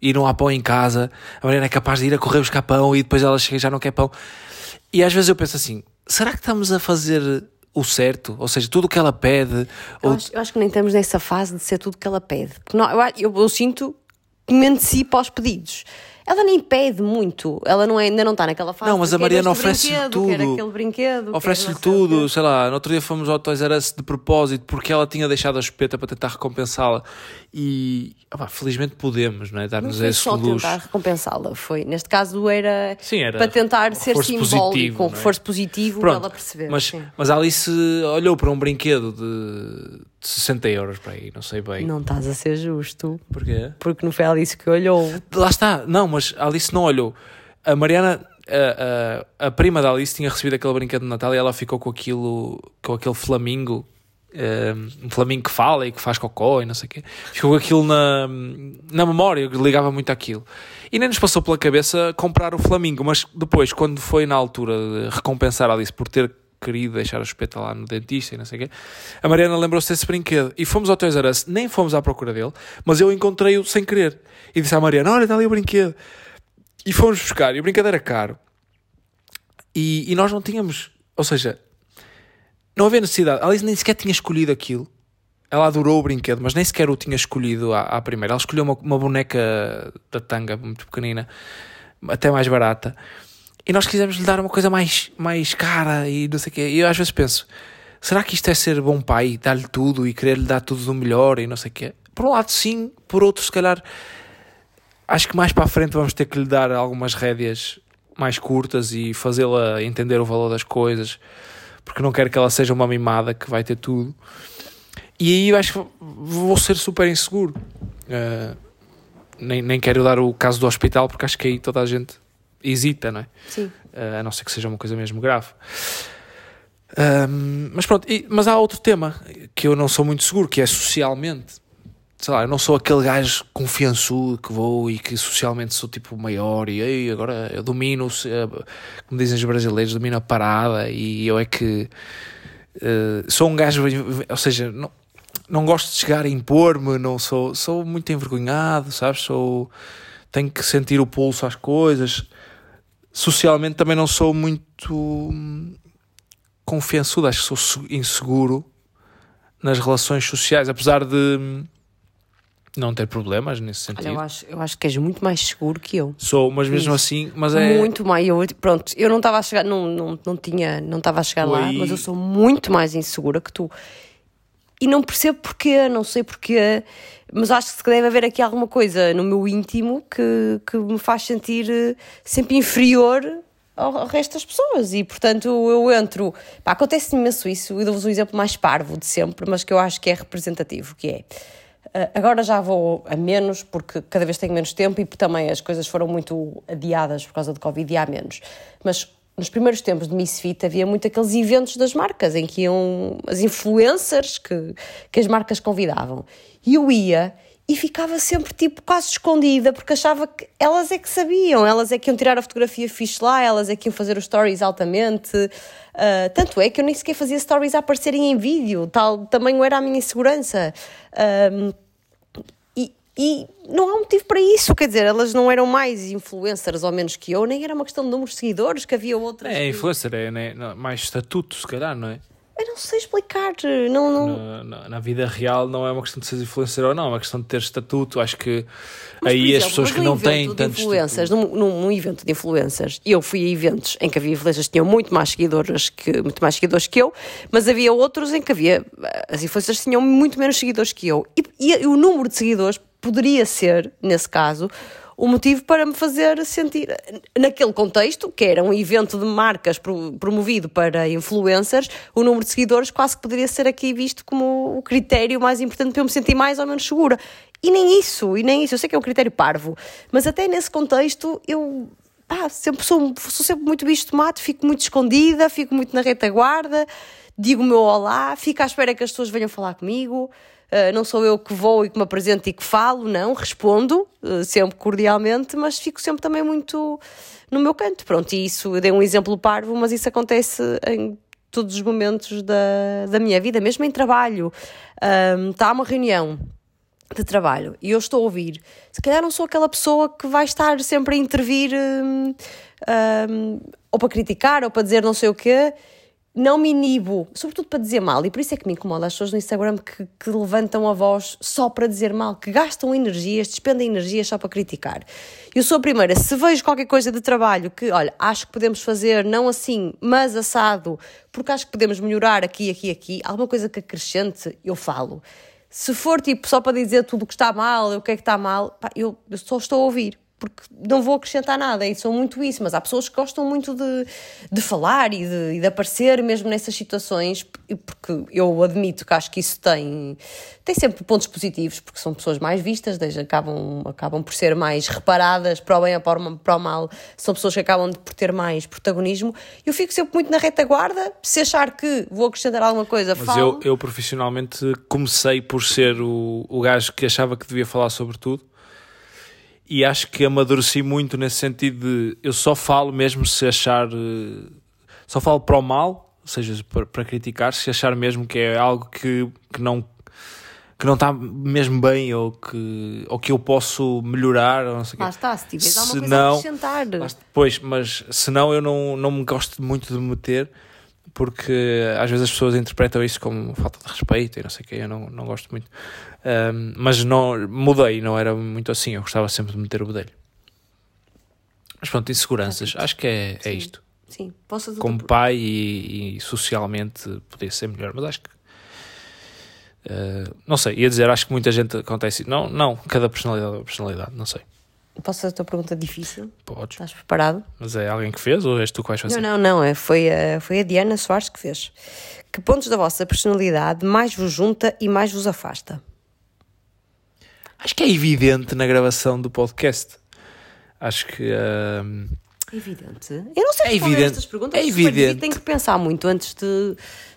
Speaker 1: e não há pão em casa, a Mariana é capaz de ir a correr buscar pão e depois ela chega e já não quer pão. E às vezes eu penso assim, será que estamos a fazer o certo? Ou seja, tudo o que ela pede...
Speaker 2: Eu
Speaker 1: Ou...
Speaker 2: acho, eu acho que nem estamos nessa fase de ser tudo que ela pede. Porque não, eu, eu, eu sinto que me antecipa aos pedidos. Ela nem pede muito. Ela não é, ainda não está naquela fase.
Speaker 1: Não, mas a Mariana oferece-lhe tudo.
Speaker 2: aquele brinquedo.
Speaker 1: Oferece-lhe tudo, sei lá, no outro dia fomos ao Toys R Us de propósito porque ela tinha deixado a espeta para tentar recompensá-la e opá, felizmente podemos, não é? Dar-nos
Speaker 2: foi
Speaker 1: esse
Speaker 2: só
Speaker 1: luxo.
Speaker 2: tentar recompensá-la, foi. Neste caso era,
Speaker 1: Sim, era
Speaker 2: para tentar ser simbólico,
Speaker 1: positivo, não é?
Speaker 2: reforço positivo
Speaker 1: Pronto,
Speaker 2: ela perceber.
Speaker 1: Mas,
Speaker 2: sim.
Speaker 1: mas a Alice olhou para um brinquedo de, de 60 euros para aí, não sei bem.
Speaker 2: Não estás a ser justo,
Speaker 1: Porquê?
Speaker 2: porque não foi ela isso que olhou.
Speaker 1: Lá está, não, mas a Alice não olhou. A Mariana, a, a, a prima da Alice, tinha recebido aquele brinquedo de Natal e ela ficou com aquilo, com aquele flamingo, um, flamingo que fala e que faz cocó e não sei o quê. Ficou aquilo na, na memória, que ligava muito àquilo. E nem nos passou pela cabeça comprar o flamingo, mas depois, quando foi na altura de recompensar a Alice por ter querido deixar a espeta lá no dentista e não sei o quê, a Mariana lembrou-se desse brinquedo. E fomos ao Toys R Us, nem fomos à procura dele, mas eu encontrei-o sem querer. E disse à Mariana, olha, está ali o brinquedo. E fomos buscar, e o brinquedo era caro. E, e nós não tínhamos, ou seja, não havia necessidade. A Alice nem sequer tinha escolhido aquilo. Ela adorou o brinquedo, mas nem sequer o tinha escolhido à, à primeira. Ela escolheu uma, uma boneca da tanga muito pequenina, até mais barata. E nós quisemos lhe dar uma coisa mais, mais cara e não sei o quê. E eu às vezes penso, será que isto é ser bom pai? Dar-lhe tudo e querer-lhe dar tudo do melhor e não sei o quê? Por um lado sim, por outro se calhar acho que mais para a frente vamos ter que lhe dar algumas rédeas mais curtas e fazê-la entender o valor das coisas, porque não quero que ela seja uma mimada que vai ter tudo. E aí eu acho que vou ser super inseguro. Uh, nem, nem quero dar o caso do hospital, porque acho que aí toda a gente hesita, não é?
Speaker 2: Sim.
Speaker 1: Uh, a não ser que seja uma coisa mesmo grave. Um, mas pronto, e- mas há outro tema que eu não sou muito seguro, que é socialmente. Sei lá, eu não sou aquele gajo confiançudo que vou e que socialmente sou tipo maior e "Ei, agora eu domino, eh, como dizem os brasileiros, domino a parada e eu é que eh, sou um gajo, ou seja, não, não gosto de chegar a impor-me, não sou, sou muito envergonhado, sabes? Sou, tenho que sentir o pulso às coisas. Socialmente também não sou muito hum, confiançudo, acho que sou inseguro nas relações sociais, apesar de hum, não ter problemas nesse
Speaker 2: Olha,
Speaker 1: sentido.
Speaker 2: eu acho, eu acho que és muito mais seguro que eu.
Speaker 1: Sou, mas mesmo assim, mas é
Speaker 2: Muito mais. Eu, pronto, eu não estava a chegar, não, não, não tinha, não estava a chegar
Speaker 1: Tu
Speaker 2: lá, mas eu sou muito mais insegura que tu. E não percebo porquê, não sei porquê, mas acho que deve haver aqui alguma coisa no meu íntimo que, que me faz sentir eh, sempre inferior ao, ao resto das pessoas. E portanto eu entro. Pá, acontece imenso isso, e dou-vos um exemplo mais parvo de sempre, mas que eu acho que é representativo, que é. Uh, agora já vou a menos, porque cada vez tenho menos tempo e também as coisas foram muito adiadas por causa do Covid e há menos. Mas nos primeiros tempos de Miss Fit havia muito aqueles eventos das marcas em que iam as influencers que, que as marcas convidavam. E eu ia e ficava sempre tipo quase escondida porque achava que elas é que sabiam, elas é que iam tirar a fotografia fixe lá, elas é que iam fazer os stories altamente. Uh, tanto é que eu nem sequer fazia stories a aparecerem em vídeo, tal tamanho era a minha insegurança. Um, e, e não há motivo para isso, quer dizer, elas não eram mais influencers ou menos que eu, nem era uma questão de número de seguidores, que havia outras.
Speaker 1: É
Speaker 2: que-
Speaker 1: influencer, é né, mais estatuto, se calhar, não é?
Speaker 2: Eu não sei explicar. Não, não...
Speaker 1: Na, na, na vida real não é uma questão de ser influencer ou não, é uma questão de ter estatuto. Acho que
Speaker 2: Mas,
Speaker 1: aí as
Speaker 2: exemplo,
Speaker 1: pessoas
Speaker 2: mas
Speaker 1: que não têm
Speaker 2: de
Speaker 1: tanto
Speaker 2: influencers, num, num, evento de influencers, eu fui a eventos em que havia influencers que tinham muito mais seguidores que, muito mais seguidores que eu, mas havia outros em que havia as influencers tinham muito menos seguidores que eu. E, e o número de seguidores poderia ser, nesse caso, o motivo para me fazer sentir, naquele contexto, que era um evento de marcas pro- promovido para influencers, o número de seguidores quase que poderia ser aqui visto como o critério mais importante para eu me sentir mais ou menos segura. E nem isso, e nem isso. Eu sei que é um critério parvo, mas até nesse contexto eu pá, sempre sou, sou sempre muito bicho de mato, fico muito escondida, fico muito na retaguarda, digo o meu olá, fico à espera que as pessoas venham falar comigo. Uh, não sou eu que vou e que me apresento e que falo, não, respondo uh, sempre cordialmente, mas fico sempre também muito no meu canto. Pronto, e isso, eu dei um exemplo parvo, mas isso acontece em todos os momentos da, da minha vida, mesmo em trabalho. Um, está uma reunião de trabalho e eu estou a ouvir, se calhar não sou aquela pessoa que vai estar sempre a intervir hum, hum, ou para criticar ou para dizer não sei o quê. Não me inibo, sobretudo para dizer mal, e por isso é que me incomoda as pessoas no Instagram que, que levantam a voz só para dizer mal, que gastam energias, despendem energias só para criticar. Eu sou a primeira, se vejo qualquer coisa de trabalho que, olha, acho que podemos fazer, não assim, mas assado, porque acho que podemos melhorar aqui, aqui, aqui, alguma coisa que acrescente, eu falo. Se for tipo só para dizer tudo o que está mal, o que é que está mal, pá, eu, eu só estou a ouvir, porque não vou acrescentar nada e sou muito isso. Mas há pessoas que gostam muito de, de falar e de, e de aparecer mesmo nessas situações, porque eu admito que acho que isso tem, tem sempre pontos positivos, porque são pessoas mais vistas, desde, acabam, acabam por ser mais reparadas para o bem ou para o, mal, são pessoas que acabam por ter mais protagonismo. Eu fico sempre muito na retaguarda, se achar que vou acrescentar alguma coisa,
Speaker 1: Mas
Speaker 2: falo.
Speaker 1: eu, eu profissionalmente comecei por ser o, o gajo que achava que devia falar sobre tudo e acho que amadureci muito nesse sentido de eu só falo mesmo se achar eh, só falo para o mal, ou seja, para, para criticar, se achar mesmo que é algo que, que não que não está mesmo bem ou que, ou que eu posso melhorar ou não sei.
Speaker 2: Lá está, se tiveres alguma
Speaker 1: Se
Speaker 2: coisa
Speaker 1: não-
Speaker 2: a acrescentar.
Speaker 1: Pois, mas senão eu não, não me gosto muito de me meter porque às vezes as pessoas interpretam isso como falta de respeito e não sei o que, eu não, não gosto muito. Ahm, mas não, mudei, não era muito assim, eu gostava sempre de meter o bedelho. Mas pronto, inseguranças, acho que é, é isto.
Speaker 2: Sim, posso
Speaker 1: Como pai e, e socialmente podia ser melhor, mas acho que. ah, não sei, ia dizer, acho que muita gente acontece. Não, não, cada personalidade é uma personalidade, não sei.
Speaker 2: Posso fazer a tua pergunta difícil?
Speaker 1: Podes.
Speaker 2: Estás preparado?
Speaker 1: Mas é alguém que fez ou és tu que vais fazer?
Speaker 2: Não, não, não. é- Foi a, foi a Diana Soares que fez. Que pontos da vossa personalidade mais vos junta e mais vos afasta?
Speaker 1: Acho que é evidente na gravação do podcast. Acho que. ahm,
Speaker 2: Evidente. Eu não sei
Speaker 1: É
Speaker 2: responder
Speaker 1: evidente.
Speaker 2: estas perguntas.
Speaker 1: É
Speaker 2: se
Speaker 1: evidente.
Speaker 2: Tenho que pensar muito antes de,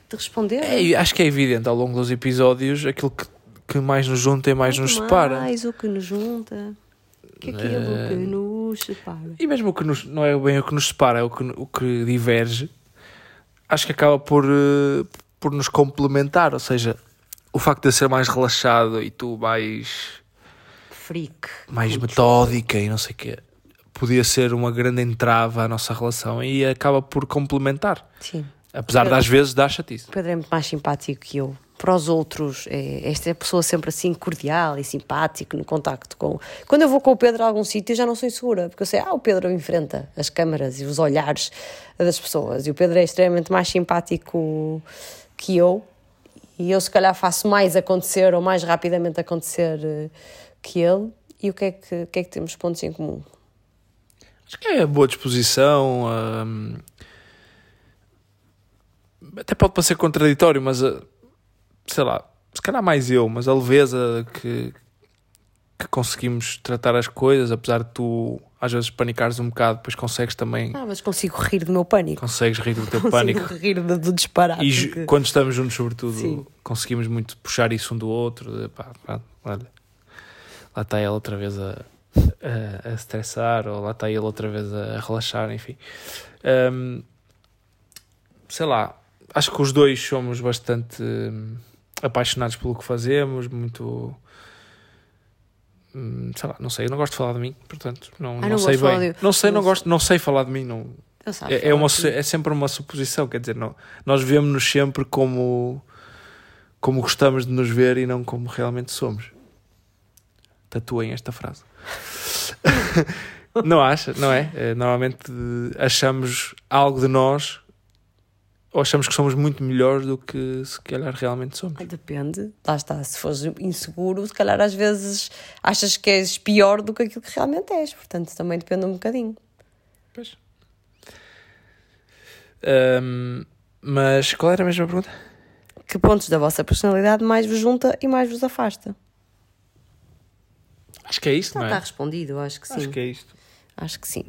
Speaker 2: de responder.
Speaker 1: é- acho que é evidente ao longo dos episódios aquilo que, que mais nos junta e mais nos separa.
Speaker 2: Mais o que nos junta que aquilo
Speaker 1: Eh,
Speaker 2: que nos separa.
Speaker 1: E mesmo o que nos, não é bem o que nos separa, é o que, o que diverge. Acho que acaba por, eh, por nos complementar. Ou seja, o facto de eu ser mais relaxado e tu mais,
Speaker 2: Freak.
Speaker 1: mais metódica e não sei o quê, podia ser uma grande entrave à nossa relação e acaba por complementar.
Speaker 2: Sim.
Speaker 1: Apesar de às vezes dar chatice.
Speaker 2: O Pedro é muito mais simpático que eu. Para os outros, é, esta é a pessoa sempre assim cordial e simpático no contacto com. Quando eu vou com o Pedro a algum sítio, eu já não sou insegura, porque eu sei, ah, o Pedro enfrenta as câmaras e os olhares das pessoas. E o Pedro é extremamente mais simpático que eu. E eu, se calhar, faço mais acontecer ou mais rapidamente acontecer eh, que ele. E o que é que, o que, é que temos pontos em comum?
Speaker 1: Acho que é boa disposição. hum, até pode parecer contraditório, mas uh, sei lá, se calhar mais eu, mas a leveza que, que conseguimos tratar as coisas, apesar de tu às vezes panicares um bocado, depois consegues também,
Speaker 2: Ah, mas consigo rir do meu pânico.
Speaker 1: consegues rir do teu
Speaker 2: Consigo
Speaker 1: pânico.
Speaker 2: rir do, do disparate.
Speaker 1: E
Speaker 2: que-
Speaker 1: quando estamos juntos, sobretudo,
Speaker 2: Sim.
Speaker 1: conseguimos muito puxar isso um do outro. pá, pá, olha, lá está ele outra vez a, a, a estressar, ou lá está ele outra vez a relaxar, enfim. Hum, sei lá, acho que os dois somos bastante apaixonados pelo que fazemos, muito. hum, sei lá, não sei, eu não gosto de falar de mim, portanto, não,
Speaker 2: Ah,
Speaker 1: não, sei bem.
Speaker 2: de-
Speaker 1: Não sei, não,
Speaker 2: não
Speaker 1: gosto, não sei falar de mim, não. É, é, uma, é sempre uma suposição, quer dizer, não, nós vemos-nos sempre como, como gostamos de nos ver e não como realmente somos. Tatuem esta frase. não acha, não é? É, Normalmente eh, achamos algo de nós ou achamos que somos muito melhores do que se calhar realmente somos.
Speaker 2: Depende, lá está. Se fores inseguro, se calhar às vezes achas que és pior do que aquilo que realmente és. Portanto, também depende um bocadinho.
Speaker 1: Pois. Ahm, mas qual era a mesma pergunta?
Speaker 2: Que pontos da vossa personalidade mais vos junta e mais vos afasta?
Speaker 1: Acho que é isto, não
Speaker 2: está
Speaker 1: é?
Speaker 2: respondido, eu acho que sim.
Speaker 1: Acho que é isto.
Speaker 2: Acho que sim.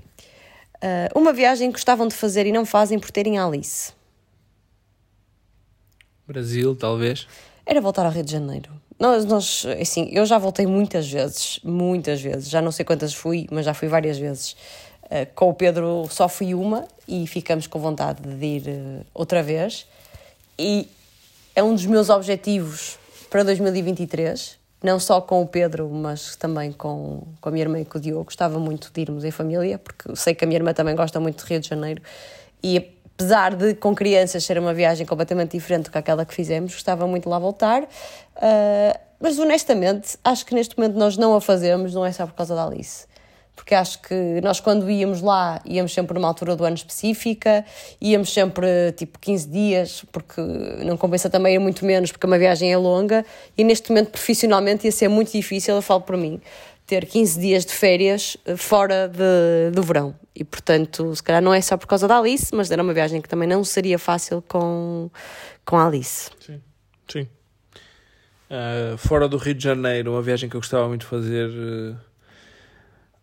Speaker 2: Ah, uma viagem que gostavam de fazer e não fazem por terem Alice.
Speaker 1: Brasil, talvez.
Speaker 2: Era voltar ao Rio de Janeiro. Nós, nós, assim, eu já voltei muitas vezes, muitas vezes. Já não sei quantas fui, mas já fui várias vezes. Ah, com o Pedro só fui uma e ficamos com vontade de ir ah, outra vez. E é um dos meus objetivos para 2023. Não só com o Pedro, mas também com, com a minha irmã e com o Diogo. Gostava muito de irmos em família, porque sei que a minha irmã também gosta muito de Rio de Janeiro. E apesar de com crianças ser uma viagem completamente diferente do que aquela que fizemos, gostava muito de lá voltar. Ah, mas honestamente, acho que neste momento nós não a fazemos, não é só por causa da Alice. Porque acho que nós, quando íamos lá, íamos sempre numa altura do ano específica, íamos sempre tipo 15 dias, porque não compensa também ir muito menos, porque uma viagem é longa. E neste momento, profissionalmente, ia ser muito difícil, eu falo por mim, ter 15 dias de férias eh, fora de, do verão. E portanto, se calhar não é só por causa da Alice, mas era uma viagem que também não seria fácil com, com a Alice.
Speaker 1: Sim. Sim. Ah, fora do Rio de Janeiro, uma viagem que eu gostava muito de fazer. Uh...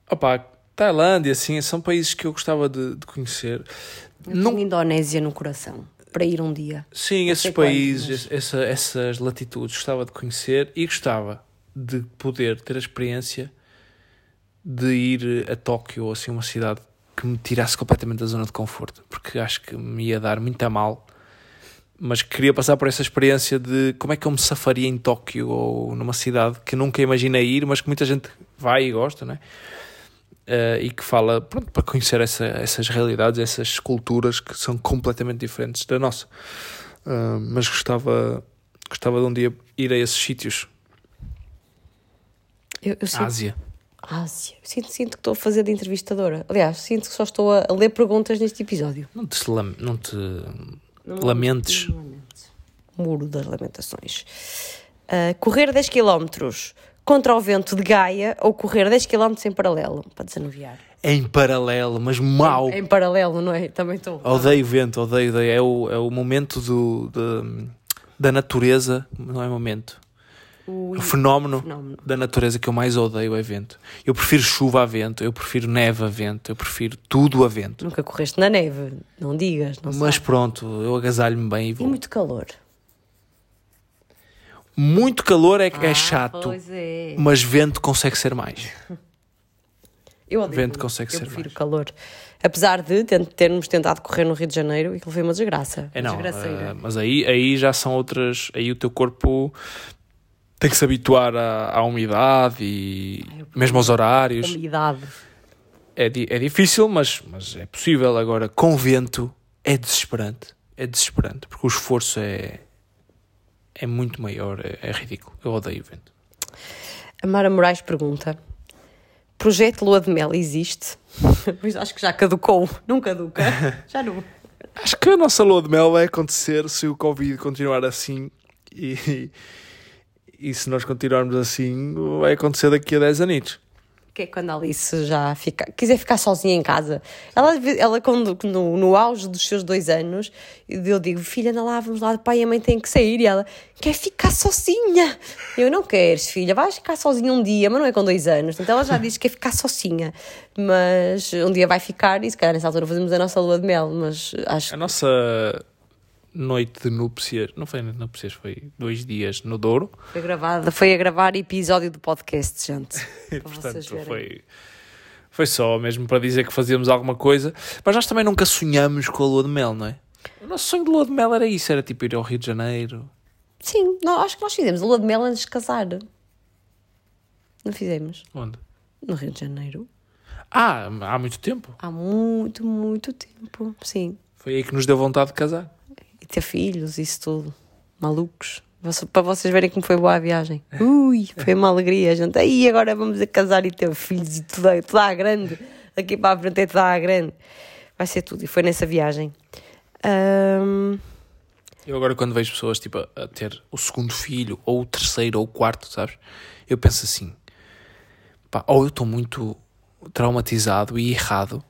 Speaker 1: Opa, Tailândia, assim, são países que eu gostava de, de conhecer.
Speaker 2: Eu
Speaker 1: Não,
Speaker 2: Indonésia no coração, para ir um dia.
Speaker 1: sim, esses
Speaker 2: quais,
Speaker 1: países, essa- essas latitudes, gostava de conhecer e gostava de poder ter a experiência de ir a Tóquio, ou assim, uma cidade que me tirasse completamente da zona de conforto, porque acho que me ia dar muito a mal. Mas queria passar por essa experiência de como é que eu me safaria em Tóquio ou numa cidade que nunca imaginei ir, mas que muita gente vai e gosta, não é? Eh, e que fala pronto, para conhecer essa- essas realidades, essas culturas que são completamente diferentes da nossa. Ah, mas gostava, gostava de um dia ir a esses sítios.
Speaker 2: Eu, eu sinto,
Speaker 1: Ásia.
Speaker 2: Ásia. Sinto, sinto que estou a fazer de entrevistadora. Aliás, sinto que só estou a, ler perguntas neste episódio.
Speaker 1: Não te, lam- não te lamentes.
Speaker 2: Muro das Lamentações. Ah, correr 10 km contra o vento de Gaia ou correr 10 km em paralelo, para desanuviar.
Speaker 1: Em paralelo, mas mau.
Speaker 2: Em paralelo, não é? Também estou.
Speaker 1: Odeio vento, odeio, odeio. É o, é o momento do, de- da natureza, não é momento.
Speaker 2: O
Speaker 1: O fenómeno,
Speaker 2: fenómeno.
Speaker 1: da natureza que eu mais odeio é vento. Eu prefiro chuva a vento, eu prefiro neve a vento, eu prefiro tudo a vento.
Speaker 2: Nunca correste na neve, não digas, não
Speaker 1: Mas
Speaker 2: sabe.
Speaker 1: pronto, eu agasalho-me bem e
Speaker 2: E
Speaker 1: vou.
Speaker 2: muito calor.
Speaker 1: Muito calor é, é
Speaker 2: Ah,
Speaker 1: chato,
Speaker 2: Pois é.
Speaker 1: mas vento consegue ser mais.
Speaker 2: Eu odeio
Speaker 1: Vento consegue
Speaker 2: eu
Speaker 1: ser
Speaker 2: prefiro
Speaker 1: mais.
Speaker 2: calor. Apesar de termos tentado correr no Rio de Janeiro e que foi uma desgraça.
Speaker 1: É
Speaker 2: uma
Speaker 1: não, eh, mas aí, aí já são outras. Aí o teu corpo tem que se habituar à, à umidade e
Speaker 2: Ai,
Speaker 1: mesmo aos horários.
Speaker 2: Umidade.
Speaker 1: É, é difícil, mas, mas é possível. Agora, com vento, é desesperante. É desesperante, porque o esforço é, é muito maior, é, é ridículo. Eu odeio o vento.
Speaker 2: A Mara Moraes pergunta: Projeto Lua de Mel existe? Pois acho que já caducou. Não caduca. Já não.
Speaker 1: Acho que a nossa lua de mel vai acontecer se o Covid continuar assim e, e se nós continuarmos assim, vai acontecer daqui a 10 anos.
Speaker 2: Que é quando a Alice já fica, quiser ficar sozinha em casa. Ela, ela quando, no, no auge dos seus dois anos, eu digo, filha, anda lá, vamos lá, pai e a mãe têm que sair. E ela, quer ficar sozinha. Eu, não queres, filha, vais ficar sozinha um dia, mas não é com dois anos. Então ela já diz que quer ficar sozinha. Mas um dia vai ficar e se calhar nessa altura fazemos a nossa lua de mel. Mas acho
Speaker 1: A nossa noite de núpcias, não foi noite de núpcias, foi dois dias no Douro.
Speaker 2: foi gravada, foi a gravar episódio do podcast, gente.
Speaker 1: Portanto, foi, foi só mesmo para dizer que fazíamos alguma coisa. Mas nós também nunca sonhamos com a lua de mel, não é? O nosso sonho de lua de mel era isso, era tipo ir ao Rio de Janeiro.
Speaker 2: Sim, não, acho que nós fizemos a lua de mel antes de casar. Não fizemos?
Speaker 1: Onde?
Speaker 2: No Rio de Janeiro.
Speaker 1: Ah, há muito tempo.
Speaker 2: Há muito, muito tempo. Sim.
Speaker 1: Foi aí que nos deu vontade de casar.
Speaker 2: E ter filhos, isso tudo. Malucos. Para vocês verem como foi boa a viagem. Ui, foi uma alegria. A gente, aí agora vamos a casar e ter filhos e tudo, tudo à grande. Daqui para a frente é tudo à grande. Vai ser tudo. E foi nessa viagem. Ahm,
Speaker 1: Eu agora quando vejo pessoas tipo a, a ter o segundo filho, ou o terceiro, ou o quarto, sabes? Eu penso assim, pá, ou eu estou muito traumatizado e errado,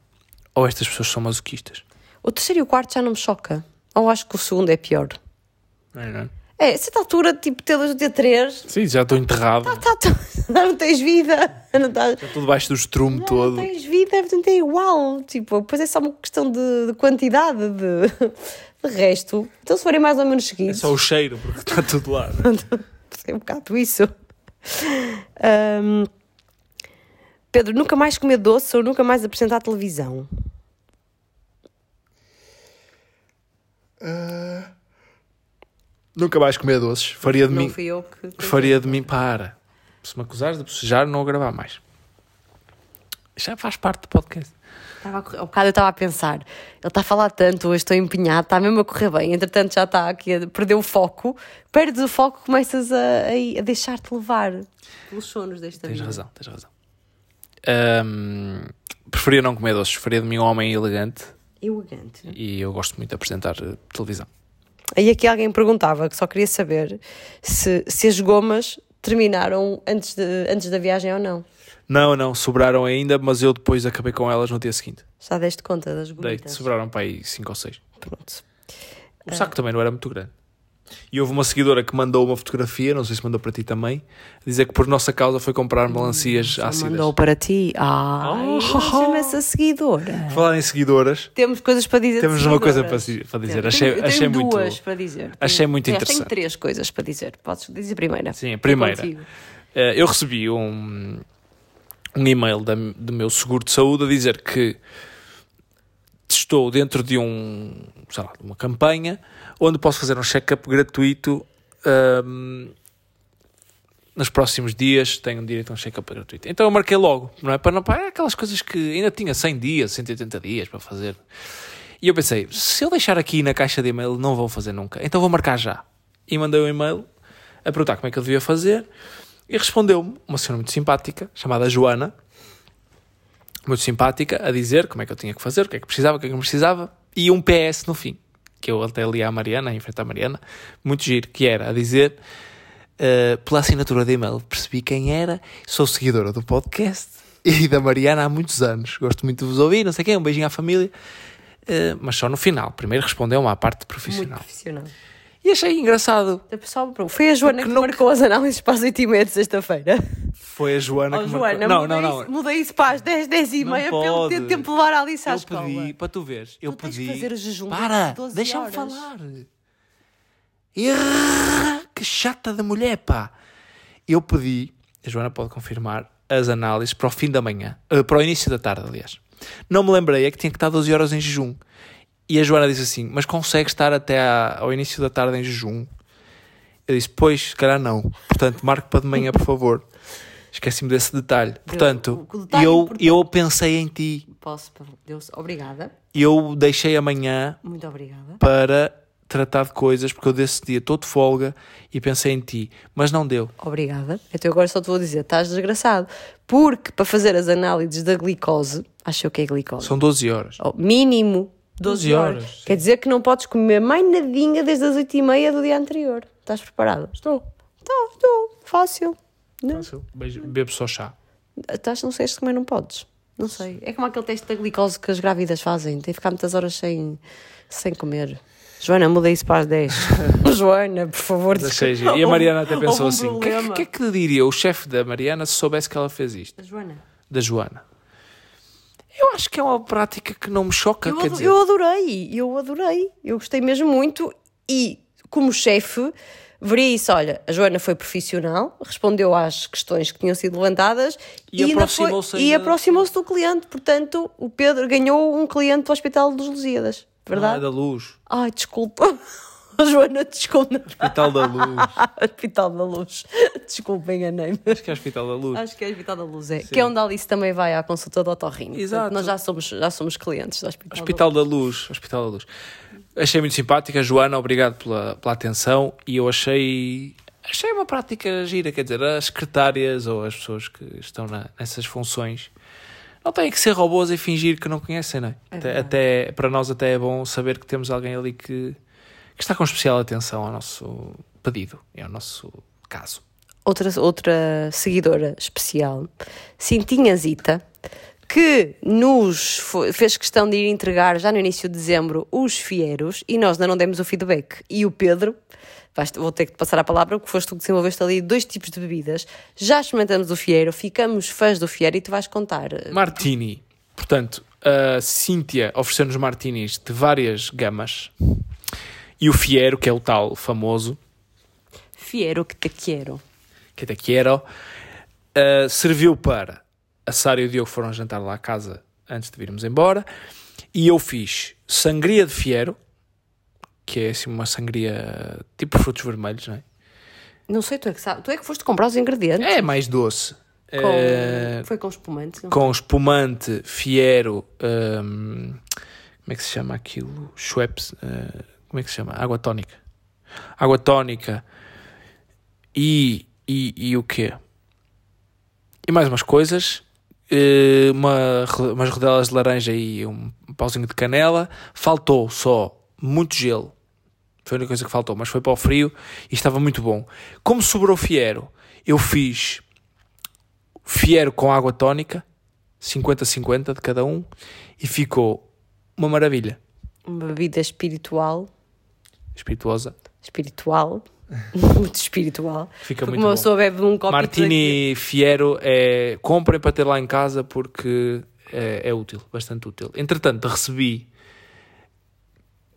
Speaker 1: ou estas pessoas são masoquistas.
Speaker 2: o terceiro e o quarto já não me choca. Ou acho que o segundo é pior.
Speaker 1: É, não é?
Speaker 2: É, certa altura, tipo, ou ter três,
Speaker 1: Sim, já estou enterrado,
Speaker 2: tá, tá, não tens vida. Não, estás-
Speaker 1: já estou debaixo do estrume
Speaker 2: não,
Speaker 1: todo.
Speaker 2: não tens vida, portanto é igual. Tipo, depois é só uma questão de, de quantidade, de, de resto. Então, se forem mais ou menos
Speaker 1: É
Speaker 2: seguidos,
Speaker 1: só o cheiro, porque está tudo lá. é?
Speaker 2: é um bocado isso. Ahm, Pedro, nunca mais comer doce ou nunca mais apresentar televisão?
Speaker 1: Nunca mais comer doces. Faria de
Speaker 2: Não
Speaker 1: mim.
Speaker 2: fui eu que.
Speaker 1: Faria de mim. Para. Se me acusares de bocejar, não vou gravar mais. Já faz parte do podcast.
Speaker 2: Estava a correr- Ao bocado eu estava a pensar, ele está a falar tanto, hoje estou empenhado, está mesmo a correr bem, entretanto já está aqui a perder o foco, perdes o foco, começas a, a, a deixar-te levar pelos sonos desta
Speaker 1: Tens
Speaker 2: vida.
Speaker 1: razão, tens razão. Ahm, preferia não comer doces. Faria de mim um homem elegante
Speaker 2: Elegante.
Speaker 1: e eu gosto muito de apresentar eh, televisão.
Speaker 2: Aí aqui alguém perguntava, que só queria saber se, se as gomas terminaram antes, de, antes da viagem ou não.
Speaker 1: Não, não, sobraram ainda, mas eu depois acabei com elas no dia seguinte.
Speaker 2: Já deste conta das
Speaker 1: Dei,
Speaker 2: gomitas?
Speaker 1: sobraram para aí 5 ou 6.
Speaker 2: Pronto.
Speaker 1: O saco também não era muito grande. E houve uma seguidora que mandou uma fotografia, não sei se mandou para ti também, a dizer que por nossa causa foi comprar melancias
Speaker 2: Já
Speaker 1: ácidas.
Speaker 2: mandou para ti. Ai,
Speaker 1: Oh.
Speaker 2: chama essa seguidora.
Speaker 1: Falar em seguidoras,
Speaker 2: Temos coisas para dizer.
Speaker 1: temos uma coisa para, para dizer.
Speaker 2: Temos.
Speaker 1: Achei,
Speaker 2: tenho
Speaker 1: achei muito.
Speaker 2: duas para dizer.
Speaker 1: achei
Speaker 2: Tenho-
Speaker 1: muito interessante.
Speaker 2: Tenho três coisas para dizer. Podes dizer a primeira.
Speaker 1: Sim, a
Speaker 2: É
Speaker 1: primeira.
Speaker 2: contigo.
Speaker 1: Eh, eu recebi um, um e-mail da- do meu seguro de saúde a dizer que estou dentro de um, sei lá, uma campanha onde posso fazer um check-up gratuito ahm, nos próximos dias tenho direito a um check-up gratuito. Então eu marquei logo, não é? Para não para aquelas coisas que ainda tinha 100 dias, 180 dias para fazer. E eu pensei, se eu deixar aqui na caixa de e-mail, não vão fazer nunca. Então vou marcar já. E mandei um e-mail a perguntar como é que eu devia fazer. E respondeu-me uma senhora muito simpática, chamada Joana, muito simpática, a dizer como é que eu tinha que fazer, o que é que precisava, o que é que não precisava, e um PS no fim, que eu até li à Mariana, em frente à Mariana, muito giro, que era a dizer, eh, pela assinatura de e-mail, percebi quem era, sou seguidora do podcast e da Mariana há muitos anos, gosto muito de vos ouvir, não sei quem, um beijinho à família, eh, mas só no final, primeiro respondeu-me à parte
Speaker 2: Muito
Speaker 1: profissional.
Speaker 2: profissional.
Speaker 1: E achei engraçado.
Speaker 2: O pessoal Foi a Joana
Speaker 1: Porque
Speaker 2: que
Speaker 1: não-
Speaker 2: marcou as análises para as 8 e meia de sexta-feira.
Speaker 1: Foi a Joana
Speaker 2: Oh,
Speaker 1: que
Speaker 2: Joana,
Speaker 1: marcou. Não, não, não.
Speaker 2: Isso, mudei isso para as 10, 10 e
Speaker 1: Não
Speaker 2: meia ter
Speaker 1: pode.
Speaker 2: tempo de levar a Alice à
Speaker 1: Eu
Speaker 2: escola.
Speaker 1: pedi, para tu veres, eu
Speaker 2: Tu tens
Speaker 1: pedi.
Speaker 2: que fazer o jejum de
Speaker 1: Para,
Speaker 2: 12
Speaker 1: deixa-me falar. Que chata da mulher, pá. Eu pedi, a Joana pode confirmar, as análises para o fim da manhã, para o início da tarde, aliás. Não me lembrei, é que tinha que estar 12 horas em jejum. E a Joana disse assim: Mas consegue estar até ao início da tarde em jejum? Eu disse: Pois, se calhar não. Portanto, marque para de manhã, por favor. Esqueci-me desse detalhe. Portanto,
Speaker 2: o detalhe
Speaker 1: eu,
Speaker 2: importante-
Speaker 1: eu pensei em ti.
Speaker 2: Posso, Deus, obrigada.
Speaker 1: Eu deixei amanhã
Speaker 2: Muito obrigada.
Speaker 1: para tratar de coisas, porque eu desse dia estou de folga e pensei em ti, mas não deu.
Speaker 2: Obrigada. Então agora só te vou dizer, estás desgraçado. Porque para fazer as análises da glicose, acho eu que é glicose,
Speaker 1: São 12 horas.
Speaker 2: oh, mínimo 12,
Speaker 1: 12
Speaker 2: horas.
Speaker 1: horas,
Speaker 2: Quer dizer que não podes comer mais nadinha desde as 8 e meia do dia anterior. Estás preparado?
Speaker 1: Estou.
Speaker 2: Estou, estou. Fácil. Não.
Speaker 1: Bebo só chá.
Speaker 2: Estás, não sei se também não podes. Não sei. É como aquele teste da glicose que as grávidas fazem. Tem que ficar muitas horas sem, sem comer. Joana, muda isso para as 10. Joana, por favor.
Speaker 1: E a Mariana até pensou
Speaker 2: um
Speaker 1: assim: o que, é que- que é que diria o chefe da Mariana se soubesse que ela fez isto?
Speaker 2: A Joana.
Speaker 1: Da Joana. Eu acho que é uma prática que não me choca.
Speaker 2: Eu,
Speaker 1: quer dizer,
Speaker 2: eu adorei, eu adorei. Eu gostei mesmo muito e, como chefe, veria isso. Olha, a Joana foi profissional, respondeu às questões que tinham sido levantadas
Speaker 1: E
Speaker 2: foi-
Speaker 1: aproximou-se
Speaker 2: e
Speaker 1: ainda-
Speaker 2: aproximou-se do cliente. Portanto, o Pedro ganhou um cliente do Hospital dos Lusíadas.
Speaker 1: não é
Speaker 2: Verdade?
Speaker 1: da luz.
Speaker 2: Ai, desculpa. Joana, desculpa.
Speaker 1: Hospital da Luz.
Speaker 2: Hospital da Luz. Desculpa, enganei-me.
Speaker 1: Acho que é Hospital da Luz.
Speaker 2: Acho que é Hospital da Luz, é. Que é onde a Alice também vai à consulta do otorrino.
Speaker 1: Exato.
Speaker 2: Portanto, nós já somos, já somos clientes do Hospital,
Speaker 1: Hospital da Luz. Hospital da Luz. Achei muito simpática, Joana, obrigado pela, pela atenção e eu achei achei uma prática gira, quer dizer, as secretárias ou as pessoas que estão na, nessas funções não têm que ser robôs e fingir que não conhecem, não é?
Speaker 2: É
Speaker 1: até, até- para nós até é bom saber que temos alguém ali que, que está com especial atenção ao nosso pedido e ao nosso caso.
Speaker 2: outra, outra seguidora especial, Cintinha Zita, que nos fez questão de ir entregar já no início de dezembro os fieros e nós ainda não demos o feedback. E o Pedro, vou ter que te passar a palavra, porque foste tu que desenvolveste ali dois tipos de bebidas. Já experimentamos o fiero, ficamos fãs do fiero e tu vais contar. eh,
Speaker 1: Martini. Portanto, a Cíntia ofereceu-nos martinis de várias gamas e o Fiero, que é o tal famoso,
Speaker 2: Fiero que te quero.
Speaker 1: que até quero, uh, serviu para a Sara e o Diogo foram jantar lá à casa antes de virmos embora e eu fiz sangria de fiero, que é assim uma sangria tipo frutos vermelhos, não é?
Speaker 2: Não sei, tu é que sabes. Tu é que foste comprar os ingredientes.
Speaker 1: É mais doce.
Speaker 2: Com-
Speaker 1: Eh,
Speaker 2: Foi com espumante.
Speaker 1: com espumante, fiero, hum, como é que se chama aquilo? Schweppes, uh, como é que se chama? Água tónica. Água tónica e, e, e o quê? E mais umas coisas, uma, ro- umas rodelas de laranja e um pauzinho de canela. Faltou só muito gelo. Foi a única coisa que faltou, mas foi para o frio e estava muito bom. Como sobrou fiero, eu fiz fiero com água tónica, 50-50 de cada um, e ficou uma maravilha.
Speaker 2: Uma bebida espiritual.
Speaker 1: Espirituosa.
Speaker 2: espiritual, muito espiritual.
Speaker 1: Fica muito
Speaker 2: uma
Speaker 1: bom.
Speaker 2: pessoa bebe um copo
Speaker 1: Martini Fiero é. Comprem para ter lá em casa porque é, é útil, bastante útil. Entretanto, recebi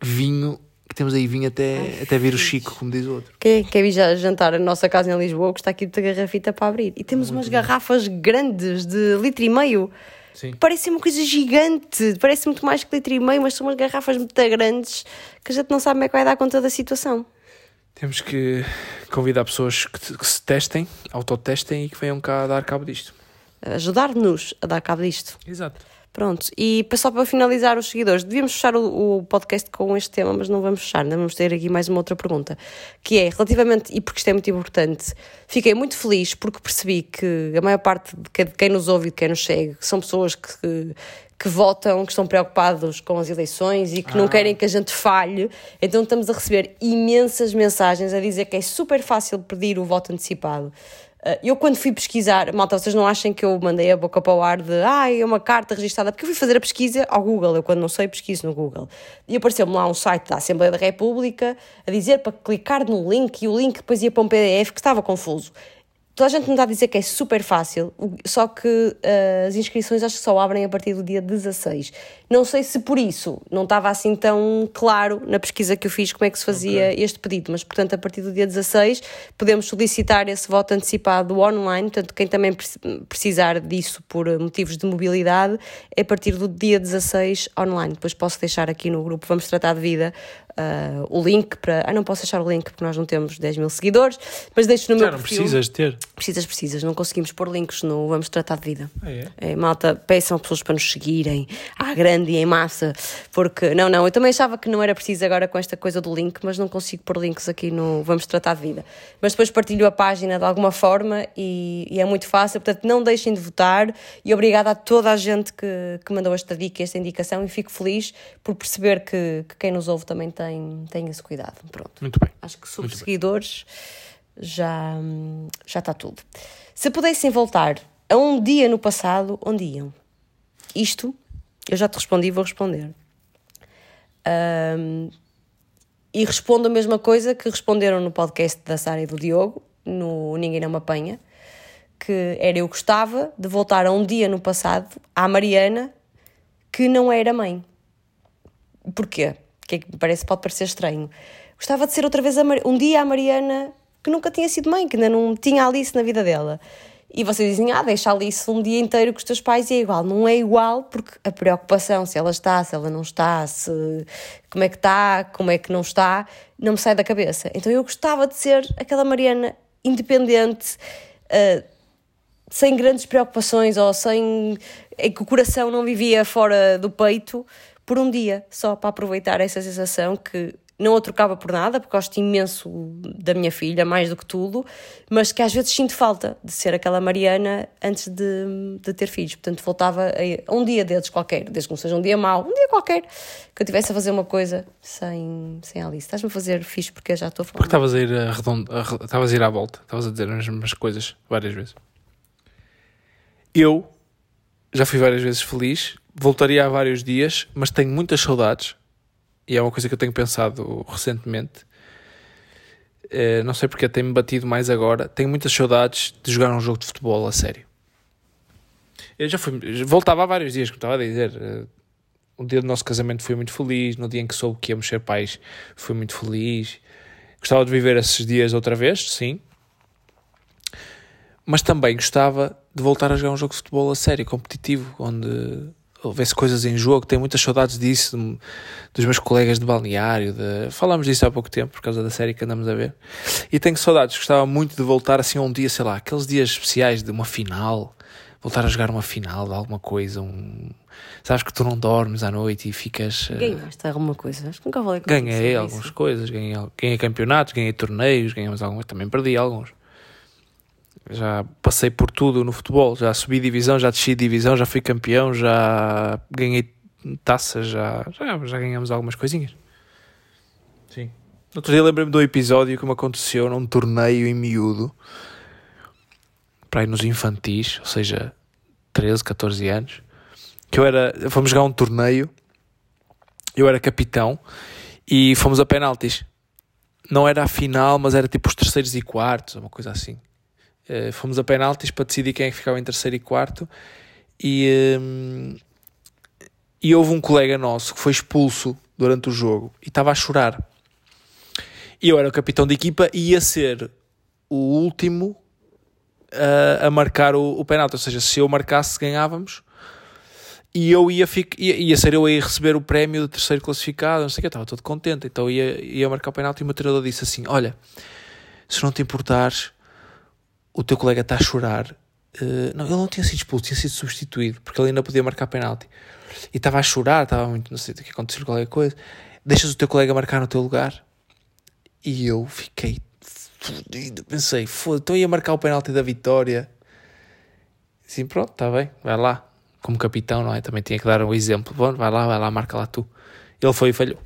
Speaker 1: vinho, que temos aí vinho até, até vir o Chico, como diz o outro.
Speaker 2: Quem quer vir já jantar a nossa casa em Lisboa, que está aqui de garrafita para abrir. E temos umas garrafas grandes de litro e meio.
Speaker 1: Sim.
Speaker 2: Parece uma coisa gigante, parece muito mais que litro e meio, mas são umas garrafas muito grandes que a gente não sabe como é que vai dar conta da situação.
Speaker 1: Temos que convidar pessoas que, que se testem, autotestem e que venham cá dar cabo disto.
Speaker 2: Ajudar-nos a dar cabo disto.
Speaker 1: Exato.
Speaker 2: Pronto, e só para finalizar os seguidores, devíamos fechar o, o podcast com este tema, mas não vamos fechar, ainda vamos ter aqui mais uma outra pergunta, que é, relativamente, e porque isto é muito importante, fiquei muito feliz porque percebi que a maior parte de que- de quem nos ouve e de quem nos segue são pessoas que, que votam, que estão preocupados com as eleições e que não querem que a gente falhe, então estamos a receber imensas mensagens a dizer que é super fácil pedir o voto antecipado. Uh, Eu, quando fui pesquisar, malta, vocês não achem que eu mandei a boca para o ar de ah, é uma carta registada, porque eu fui fazer a pesquisa ao Google. Eu, quando não sei, pesquiso no Google. E apareceu-me lá um site da Assembleia da República a dizer para clicar no link e o link depois ia para um PDF que estava confuso. Toda a gente me está a dizer que é super fácil, só que uh, as inscrições acho que só abrem a partir do dia 16. Não sei se por isso não estava assim tão claro na pesquisa que eu fiz como é que se fazia este pedido, mas portanto a partir do dia 16 podemos solicitar esse voto antecipado online, portanto quem também pre- precisar disso por uh, motivos de mobilidade é a partir do dia 16 online. Depois posso deixar aqui no grupo Vamos Tratar de Vida uh, o link para. Ah, não posso deixar o link porque nós não temos 10 mil seguidores, mas deixo no
Speaker 1: Já
Speaker 2: meu
Speaker 1: não
Speaker 2: perfil.
Speaker 1: precisas ter.
Speaker 2: Precisas, precisas, não conseguimos pôr links no Vamos Tratar de Vida.
Speaker 1: Ah, é?
Speaker 2: É, malta, peçam pessoas para nos seguirem à grande e em massa, porque não, não, eu também achava que não era preciso agora com esta coisa do link, mas não consigo pôr links aqui no Vamos Tratar de Vida. Mas depois partilho a página de alguma forma e, e é muito fácil, portanto não deixem de votar e obrigada a toda a gente que, que mandou esta dica, esta indicação e fico feliz por perceber que, que quem nos ouve também tem, tem esse cuidado. Pronto.
Speaker 1: Muito bem.
Speaker 2: Acho que sobre seguidores já, já está tudo. Se pudessem voltar a um dia no passado, onde iam? Isto, eu já te respondi e vou responder. Hum, e respondo a mesma coisa que responderam no podcast da Sara e do Diogo, no Ninguém Não Me Apanha, que era eu gostava de voltar a um dia no passado, à Mariana, que não era mãe. Porquê? Que é que parece, pode parecer estranho. Gostava de ser outra vez Mar- um dia a Mariana que nunca tinha sido mãe, que ainda não tinha Alice na vida dela. E vocês dizem, ah, deixa ali isso um dia inteiro com os teus pais e é igual. Não é igual porque a preocupação, se ela está, se ela não está, se como é que está, como é que não está, não me sai da cabeça. Então eu gostava de ser aquela Mariana independente, uh, sem grandes preocupações ou sem. em que o coração não vivia fora do peito por um dia, só para aproveitar essa sensação que não a trocava por nada, porque gosto imenso da minha filha, mais do que tudo, mas que às vezes sinto falta de ser aquela Mariana antes de, de ter filhos. Portanto, voltava a, a um dia deles qualquer, desde que não seja um dia mau, um dia qualquer, que eu tivesse a fazer uma coisa sem, sem Alice. Estás-me a fazer fixe porque eu já estou a falar.
Speaker 1: Porque estavas a ir a redondo, estavas a ir à volta, estavas a dizer as mesmas coisas várias vezes. Eu já fui várias vezes feliz, voltaria há vários dias, mas tenho muitas saudades e é uma coisa que eu tenho pensado recentemente. Uh, não sei porque tem-me batido mais agora. Tenho muitas saudades de jogar um jogo de futebol a sério. Eu já fui, voltava há vários dias, como estava a dizer. Uh, o dia do nosso casamento foi muito feliz. No dia em que soube que íamos ser pais, fui muito feliz. Gostava de viver esses dias outra vez, sim. Mas também gostava de voltar a jogar um jogo de futebol a sério, competitivo, onde houvesse coisas em jogo, tenho muitas saudades disso, de, dos meus colegas de balneário, de, falámos disso há pouco tempo, por causa da série que andamos a ver, e tenho saudades, gostava muito de voltar assim a um dia, sei lá, aqueles dias especiais de uma final, voltar a jogar uma final de alguma coisa, um... Sabes que tu não dormes à noite e ficas...
Speaker 2: Eh, Ganhaste alguma coisa? Acho que nunca falei
Speaker 1: Ganhei algumas isso. coisas, ganhei, ganhei campeonatos, ganhei torneios, ganhamos algumas, também perdi alguns já passei por tudo no futebol, já subi divisão, já desci divisão, já fui campeão, já ganhei taças, já, já, já ganhamos algumas coisinhas. Sim. Outro dia lembrei-me do episódio que me aconteceu num torneio em miúdo, para ir nos infantis, ou seja, 13, 14 anos, que eu era, fomos jogar um torneio, eu era capitão e fomos a penaltis. Não era a final, mas era tipo os terceiros e quartos, uma coisa assim. Uh, fomos a penaltis para decidir quem é que ficava em terceiro e quarto e, um, e houve um colega nosso que foi expulso durante o jogo e estava a chorar. E eu era o capitão de equipa e ia ser o último uh, a marcar o, o penalti. Ou seja, se eu marcasse, ganhávamos. E eu ia, ficar, ia, ia ser eu a receber o prémio de terceiro classificado. Não sei o que, eu estava todo contente. Então ia, ia marcar o penalti e o meu treinador disse assim: Olha, se não te importares, o teu colega está a chorar. Uh, não, ele não tinha sido expulso, tinha sido substituído, porque ele ainda podia marcar penalti. E estava a chorar, estava muito, não sei o que aconteceu, qualquer coisa. Deixas o teu colega marcar no teu lugar. E eu fiquei fodido. Pensei, foda então ia marcar o penalti da vitória. Sim, pronto, está bem, vai lá. Como capitão, não é? Também tinha que dar um exemplo. Bom, vai lá, vai lá, marca lá tu. Ele foi e falhou.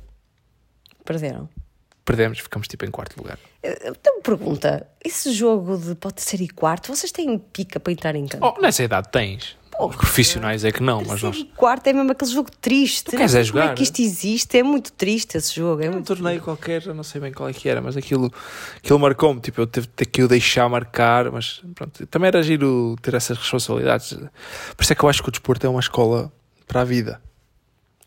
Speaker 2: Perderam
Speaker 1: perdemos, ficamos tipo em quarto lugar.
Speaker 2: Então, pergunta: esse jogo de pode ser e quarto, vocês têm pica para entrar em campo?
Speaker 1: Oh, nessa idade tens. Os profissionais é que não, mas nós.
Speaker 2: quarto é mesmo aquele jogo triste.
Speaker 1: Tu queres é jogar?
Speaker 2: Como é que isto existe? É muito triste esse jogo. É,
Speaker 1: é
Speaker 2: um
Speaker 1: torneio qualquer, eu não sei bem qual é que era, mas aquilo, aquilo marcou-me. Tipo, eu tive que o deixar marcar, mas pronto, também era giro ter essas responsabilidades. Por isso é que eu acho que o desporto é uma escola para a vida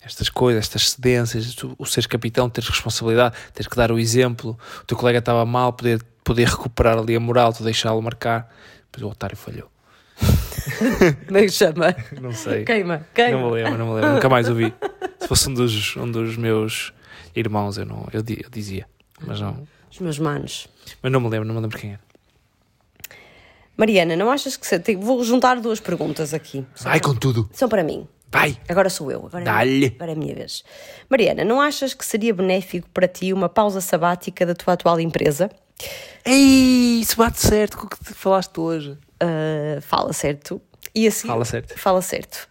Speaker 1: estas coisas, estas cedências, tu, o seres capitão, teres responsabilidade, teres que dar o exemplo, o teu colega estava mal, poder, poder recuperar ali a moral, tu deixá-lo marcar, depois o otário falhou.
Speaker 2: Como é que chama?
Speaker 1: Não sei.
Speaker 2: Queima, queima.
Speaker 1: Não me lembro, não me lembro, nunca mais ouvi. Se fosse um dos, um dos meus irmãos, eu, não, eu, eu dizia, mas não.
Speaker 2: Os meus manos.
Speaker 1: Mas não me lembro, não me lembro quem era.
Speaker 2: Mariana, não achas que. Vou juntar duas perguntas aqui.
Speaker 1: Vai com tudo.
Speaker 2: São para mim.
Speaker 1: Vai.
Speaker 2: Agora sou eu. Agora É, agora é a minha vez. Mariana, não achas que seria benéfico para ti uma pausa sabática da tua atual empresa?
Speaker 1: Ei, isso bate certo com o que te falaste hoje.
Speaker 2: Uh, fala certo. E assim,
Speaker 1: fala certo.
Speaker 2: Fala certo.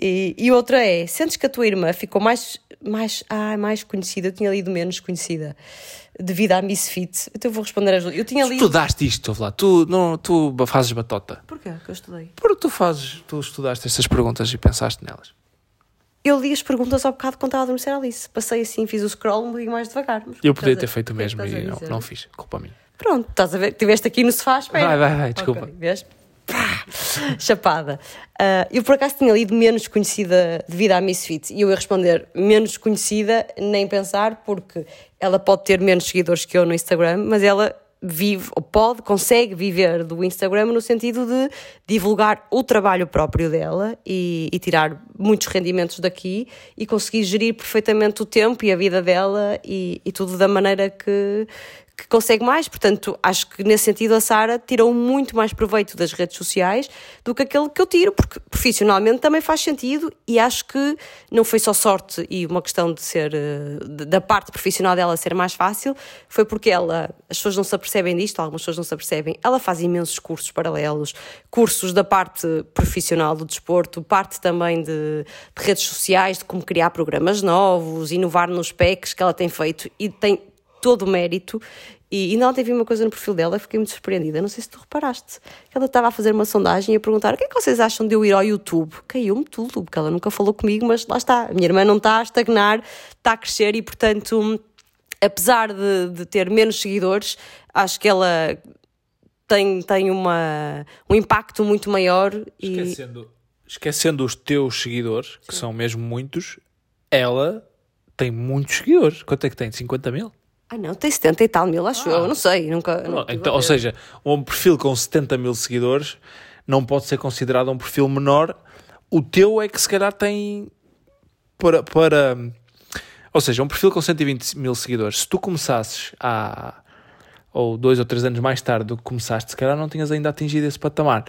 Speaker 2: E, e outra é, sentes que a tua irmã ficou mais, mais, ah, mais conhecida, eu tinha lido menos conhecida devido à Misfit. Então eu vou responder às Eu tinha lido.
Speaker 1: Estudaste isto, lá. Tu, não, tu fazes batota.
Speaker 2: Porquê que eu estudei?
Speaker 1: Porque tu fazes, tu estudaste estas perguntas e pensaste nelas.
Speaker 2: Eu li as perguntas ao bocado quando estava a adormecer Alice. Passei assim, fiz o scroll um bocadinho mais devagar.
Speaker 1: Eu podia ter feito o mesmo e não, não fiz. Culpa minha.
Speaker 2: Pronto, estás a ver? Estiveste aqui no sofá, espera.
Speaker 1: Vai, vai, vai, desculpa. Okay,
Speaker 2: vês? Pá, chapada. Uh, eu por acaso tinha lido menos conhecida devido à Misfit e eu ia responder menos conhecida, nem pensar, porque ela pode ter menos seguidores que eu no Instagram, mas ela vive, ou pode, consegue viver do Instagram no sentido de divulgar o trabalho próprio dela e, e, tirar muitos rendimentos daqui e conseguir gerir perfeitamente o tempo e a vida dela e, e tudo da maneira que, que consegue mais. Portanto, acho que nesse sentido a Sara tirou muito mais proveito das redes sociais do que aquele que eu tiro, porque profissionalmente também faz sentido e acho que não foi só sorte e uma questão de ser eh, da parte profissional dela ser mais fácil, foi porque ela, as pessoas não se apercebem disto, algumas pessoas não se apercebem, ela faz imensos cursos paralelos, cursos da parte profissional do desporto, parte também de, de redes sociais, de como criar programas novos, inovar nos PECs que ela tem feito e tem todo o mérito. E ainda ontem vi uma coisa no perfil dela fiquei muito surpreendida. Não sei se tu reparaste. Ela estava a fazer uma sondagem e a perguntar o que é que vocês acham de eu ir ao YouTube. Caiu-me tudo, porque ela nunca falou comigo, mas lá está. A minha irmã não está a estagnar, está a crescer e, portanto, apesar de, de ter menos seguidores, acho que ela tem, tem uma, um impacto muito maior.
Speaker 1: Esquecendo, e... esquecendo os teus seguidores, Sim. que são mesmo muitos, ela tem muitos seguidores. Quanto é que tem? 50 mil?
Speaker 2: Ah, não, tem 70 e tal mil, acho ah. eu, não sei, nunca.
Speaker 1: Não, então, ou seja, um perfil com 70 mil seguidores não pode ser considerado um perfil menor. O teu é que se calhar tem para. para ou seja, um perfil com 120 mil seguidores. Se tu começasses há. ou dois ou três anos mais tarde do que começaste, se calhar não tinhas ainda atingido esse patamar.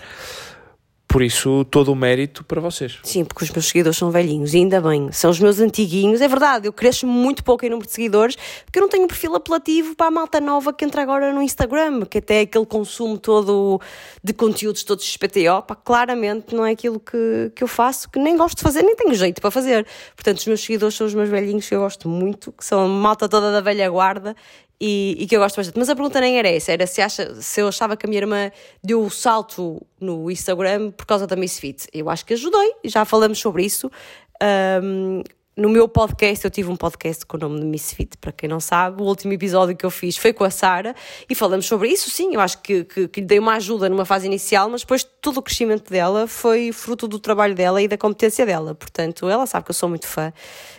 Speaker 1: Por isso, todo o mérito para vocês.
Speaker 2: Sim, porque os meus seguidores são velhinhos, e ainda bem, são os meus antiguinhos. É verdade, eu cresço muito pouco em número de seguidores, porque eu não tenho um perfil apelativo para a malta nova que entra agora no Instagram, que até aquele consumo todo de conteúdos todos XPTO, pá, claramente não é aquilo que, que eu faço, que nem gosto de fazer, nem tenho jeito para fazer. Portanto, os meus seguidores são os meus velhinhos que eu gosto muito, que são a malta toda da velha guarda, e, e, que eu gosto bastante. Mas a pergunta nem era essa, era se, acha, se eu achava que a minha irmã deu o salto no Instagram por causa da Misfit. Eu acho que ajudei, já falamos sobre isso. Um, no meu podcast, eu tive um podcast com o nome de Misfit, para quem não sabe. O último episódio que eu fiz foi com a Sara e falamos sobre isso. Sim, eu acho que, que, que, lhe dei uma ajuda numa fase inicial, mas depois todo o crescimento dela foi fruto do trabalho dela e da competência dela. Portanto, ela sabe que eu sou muito fã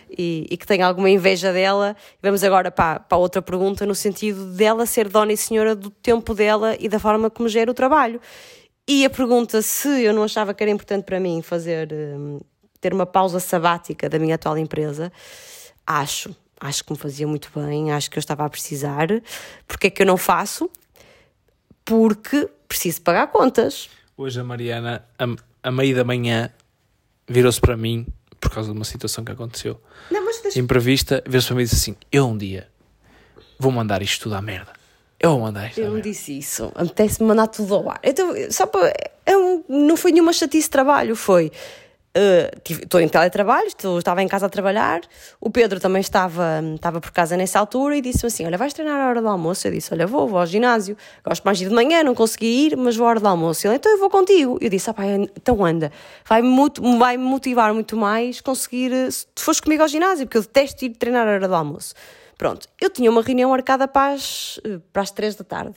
Speaker 2: e, e que tenho alguma inveja dela. Vamos agora para, para outra pergunta, no sentido dela ser dona e senhora do tempo dela e da forma como gera o trabalho. E a pergunta se eu não achava que era importante para mim fazer. Ter uma pausa sabática da minha atual empresa, acho, acho que me fazia muito bem, acho que eu estava a precisar. Porque é que eu não faço? Porque preciso pagar contas.
Speaker 1: Hoje a Mariana, a, a meio da manhã, virou-se para mim, por causa de uma situação que aconteceu,
Speaker 2: não, mas deixa...
Speaker 1: imprevista, virou-se para mim e disse assim: Eu um dia vou mandar isto tudo à merda. Eu vou mandar isto.
Speaker 2: Eu não disse isso. Apetece-me mandar tudo ao ar. Então, só para. É um, não foi nenhuma chatice de trabalho, foi estou uh, em teletrabalho, estava em casa a trabalhar. O Pedro também estava, estava por casa nessa altura e disse-me assim: Olha, vais treinar a hora do almoço? Eu disse: Olha, vou, vou ao ginásio. Gosto mais de ir de manhã, não consegui ir, mas vou à hora do almoço. Ele, então eu vou contigo. Eu disse: ah, pá, então anda, vai-me vai motivar muito mais conseguir, eh, se tu fores comigo ao ginásio, porque eu detesto ir treinar a hora do almoço. Pronto, eu tinha uma reunião marcada para as, eh, para as três da tarde.